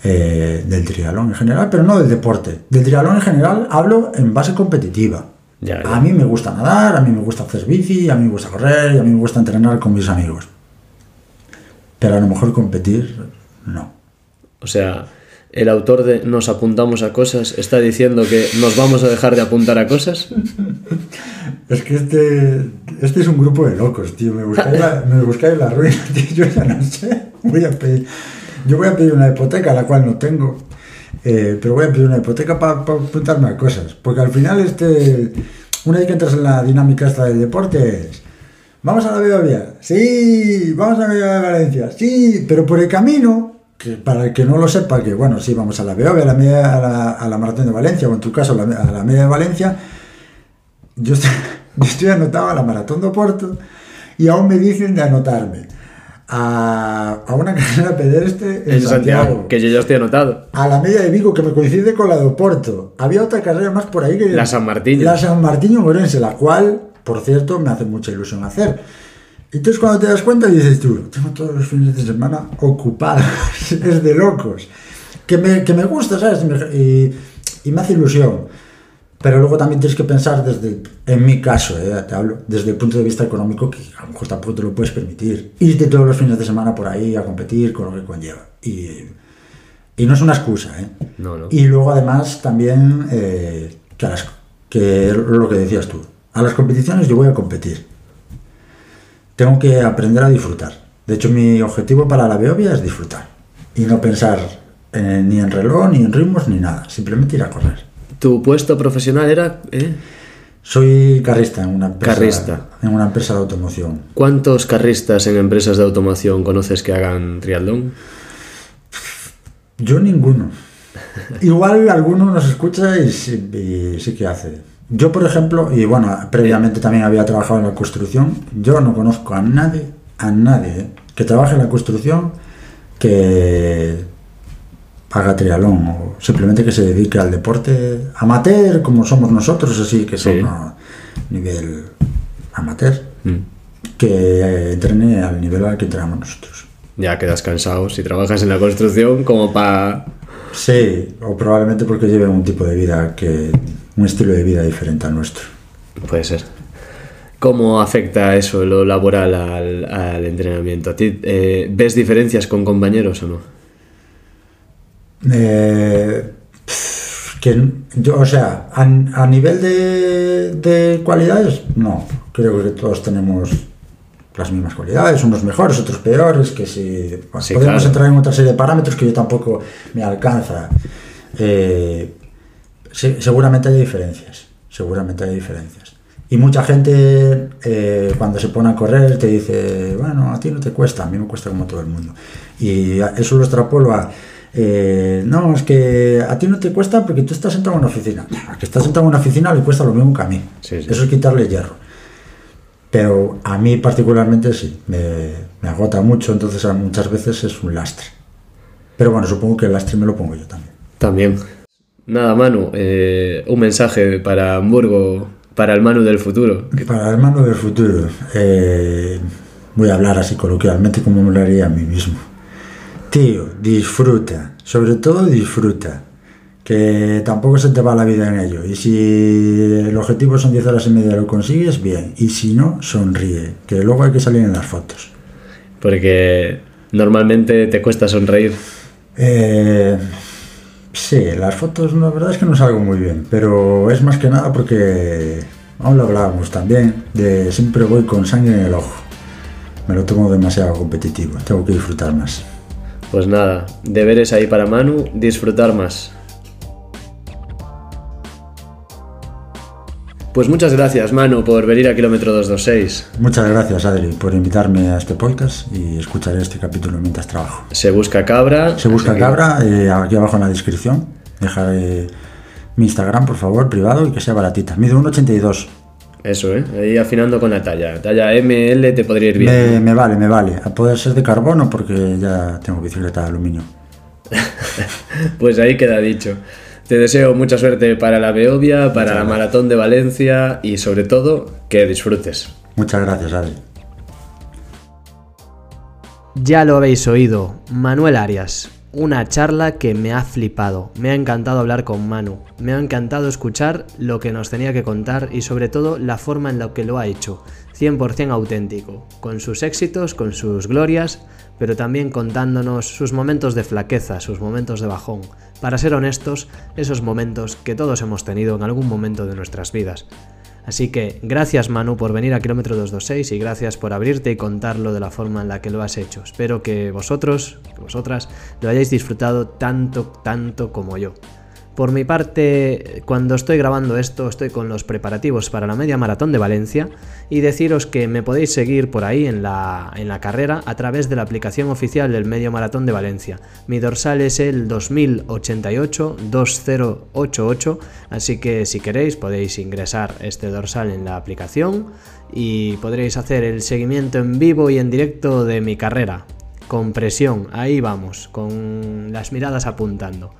eh, del triatlón en general, pero no del deporte. Del triatlón en general hablo en base competitiva. Ya, ya. A mí me gusta nadar, a mí me gusta hacer bici, a mí me gusta correr y a mí me gusta entrenar con mis amigos. Pero a lo mejor competir, no. O sea, el autor de Nos apuntamos a cosas está diciendo que nos vamos a dejar de apuntar a cosas. Es que este, este es un grupo de locos, tío. Me buscáis la, ruina, tío. Yo ya no sé. Voy a pedir, yo voy a pedir una hipoteca, la cual no tengo. eh, pero voy a pedir una hipoteca para apuntarme a cosas. Porque al final, este, una vez que entras en la dinámica esta del deporte es... Vamos a la Beovia, sí, vamos a la Beovia de Valencia, sí, pero por el camino, que para el que no lo sepa, que bueno, sí, vamos a la Beovia, a la, media- a la, a la Maratón de Valencia, o en tu caso a la, a la media de Valencia, yo estoy, estoy anotado a la Maratón de Oporto y aún me dicen de anotarme a, a una carrera pedestre en, En Santiago, Santiago, que yo ya estoy anotado. a la media de Vigo que me coincide con la de Oporto. Había otra carrera más por ahí que La San Martiño. La San Martiño Morense, la cual, por cierto, me hace mucha ilusión hacer. Entonces cuando te das cuenta dices tú, tengo todos los fines de semana ocupados, es de locos. Que me, que me gusta, ¿sabes? Y Y, y me hace ilusión. Pero luego también tienes que pensar desde, en mi caso, eh, te hablo, desde el punto de vista económico, que a lo mejor tampoco te lo puedes permitir. Irte todos los fines de semana por ahí a competir con lo que conlleva. Y, y no es una excusa, ¿eh? No, no. Y luego además también, eh, que, las- que es lo que decías tú, a las competiciones yo voy a competir. Tengo que aprender a disfrutar. De hecho, mi objetivo para la Beovia es disfrutar. Y no pensar eh, ni en reloj, ni en ritmos, ni nada. Simplemente ir a correr. ¿Tu puesto profesional era? eh? Soy carrista en una empresa, Carrista. En una empresa de automoción. ¿Cuántos carristas en empresas de automoción conoces que hagan triatlón? Yo ninguno. Igual alguno nos escucha y sí, y sí que hace. Yo, por ejemplo, y bueno, previamente también había trabajado en la construcción, yo no conozco a nadie, a nadie que trabaje en la construcción que haga triatlón o simplemente que se dedique al deporte amateur como somos nosotros, así que son Sí. a nivel amateur, Mm. que eh, entrene al nivel al que entrenamos nosotros. Ya quedas cansado si trabajas en la construcción como para... Sí, o probablemente porque lleven un tipo de vida que. un estilo de vida diferente al nuestro. Puede ser. ¿Cómo afecta eso, lo laboral, al, al entrenamiento? ¿A ti eh, ves diferencias con compañeros o no? Eh, que yo, o sea, a, a nivel de, de cualidades, no. Creo que todos tenemos las mismas cualidades, unos mejores, otros peores, que si Sí, podemos claro. entrar en otra serie de parámetros que yo tampoco me alcanza. Eh, sí, seguramente hay diferencias, seguramente hay diferencias. Y mucha gente eh, cuando se pone a correr te dice, bueno, a ti no te cuesta, a mí me cuesta como todo el mundo. Y eso lo extrapolo a, eh, no, es que a ti no te cuesta porque tú estás sentado en una oficina. A que estás sentado en una oficina le cuesta lo mismo que a mí. Sí, sí. Eso es quitarle hierro. Pero a mí particularmente sí, me, me agota mucho, entonces muchas veces es un lastre. Pero bueno, supongo que el lastre me lo pongo yo también. También. Nada, Manu, eh, un mensaje para Hamburgo, para el Manu del futuro. Para el Manu del futuro, eh, voy a hablar así coloquialmente como me lo haría a mí mismo. Tío, disfruta, sobre todo disfruta, que tampoco se te va la vida en ello. Y si el objetivo son 10 horas y media lo consigues, bien. Y si no, sonríe, que luego hay que salir en las fotos. Porque normalmente te cuesta sonreír. Eh, sí, las fotos la verdad es que no salgo muy bien, pero es más que nada porque aún lo hablábamos también, de siempre voy con sangre en el ojo. Me lo tomo demasiado competitivo, tengo que disfrutar más. Pues nada, deberes ahí para Manu, disfrutar más. Pues muchas gracias, Manu, por venir a Kilómetro 226. Muchas gracias, Adri, por invitarme a este podcast y escucharé este capítulo mientras trabajo. Se busca cabra. Se busca que- cabra, eh, aquí abajo en la descripción. Dejaré mi Instagram, por favor, privado y que sea baratita. Mido 1,82. Eso, ¿eh? Ahí afinando con la talla. Talla ML te podría ir bien. Me, me vale, me vale. A poder ser de carbono porque ya tengo bicicleta de aluminio. Pues ahí queda dicho. Te deseo mucha suerte para la Beovia, para la Maratón de Valencia y sobre todo que disfrutes. Muchas gracias, Adri. Ya lo habéis oído, Manuel Arias. Una charla que me ha flipado. Me ha encantado hablar con Manu. Me ha encantado escuchar lo que nos tenía que contar y sobre todo la forma en la que lo ha hecho. 100% auténtico. Con sus éxitos, con sus glorias, pero también contándonos sus momentos de flaqueza, sus momentos de bajón. Para ser honestos, esos momentos que todos hemos tenido en algún momento de nuestras vidas. Así que gracias Manu por venir a Kilómetro 226 y gracias por abrirte y contarlo de la forma en la que lo has hecho. Espero que vosotros, que vosotras, lo hayáis disfrutado tanto, tanto como yo. Por mi parte, cuando estoy grabando esto, estoy con los preparativos para la media maratón de Valencia y deciros que me podéis seguir por ahí en la, en la carrera a través de la aplicación oficial del medio maratón de Valencia. Mi dorsal es el 2088-2088, así que si queréis podéis ingresar este dorsal en la aplicación y podréis hacer el seguimiento en vivo y en directo de mi carrera. Con presión, ahí vamos, con las miradas apuntando.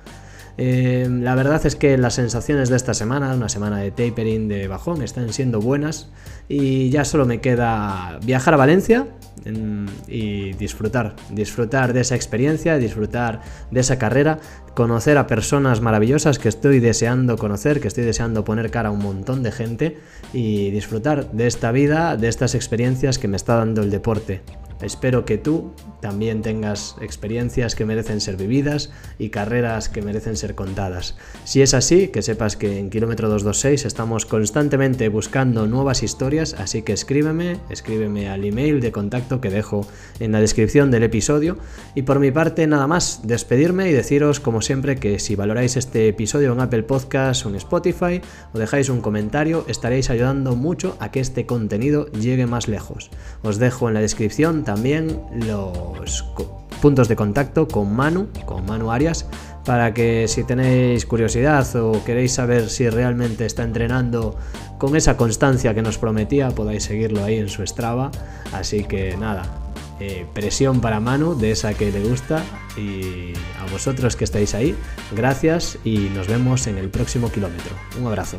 Eh, la verdad es que las sensaciones de esta semana, una semana de tapering, de bajón, están siendo buenas y ya solo me queda viajar a Valencia mm, y disfrutar, disfrutar de esa experiencia, disfrutar de esa carrera, conocer a personas maravillosas que estoy deseando conocer, que estoy deseando poner cara a un montón de gente y disfrutar de esta vida, de estas experiencias que me está dando el deporte. Espero que tú también tengas experiencias que merecen ser vividas y carreras que merecen ser contadas. Si es así, que sepas que en Kilómetro 226 estamos constantemente buscando nuevas historias, así que escríbeme, escríbeme al email de contacto que dejo en la descripción del episodio. Y por mi parte, nada más, despedirme y deciros, como siempre, que si valoráis este episodio en Apple Podcast o en Spotify o dejáis un comentario, estaréis ayudando mucho a que este contenido llegue más lejos. Os dejo en la descripción también co- puntos de contacto con Manu, con Manu Arias, para que si tenéis curiosidad o queréis saber si realmente está entrenando con esa constancia que nos prometía, podáis seguirlo ahí en su Strava. Así que nada, eh, presión para Manu, de esa que le gusta, y a vosotros que estáis ahí, gracias y nos vemos en el próximo kilómetro. Un abrazo.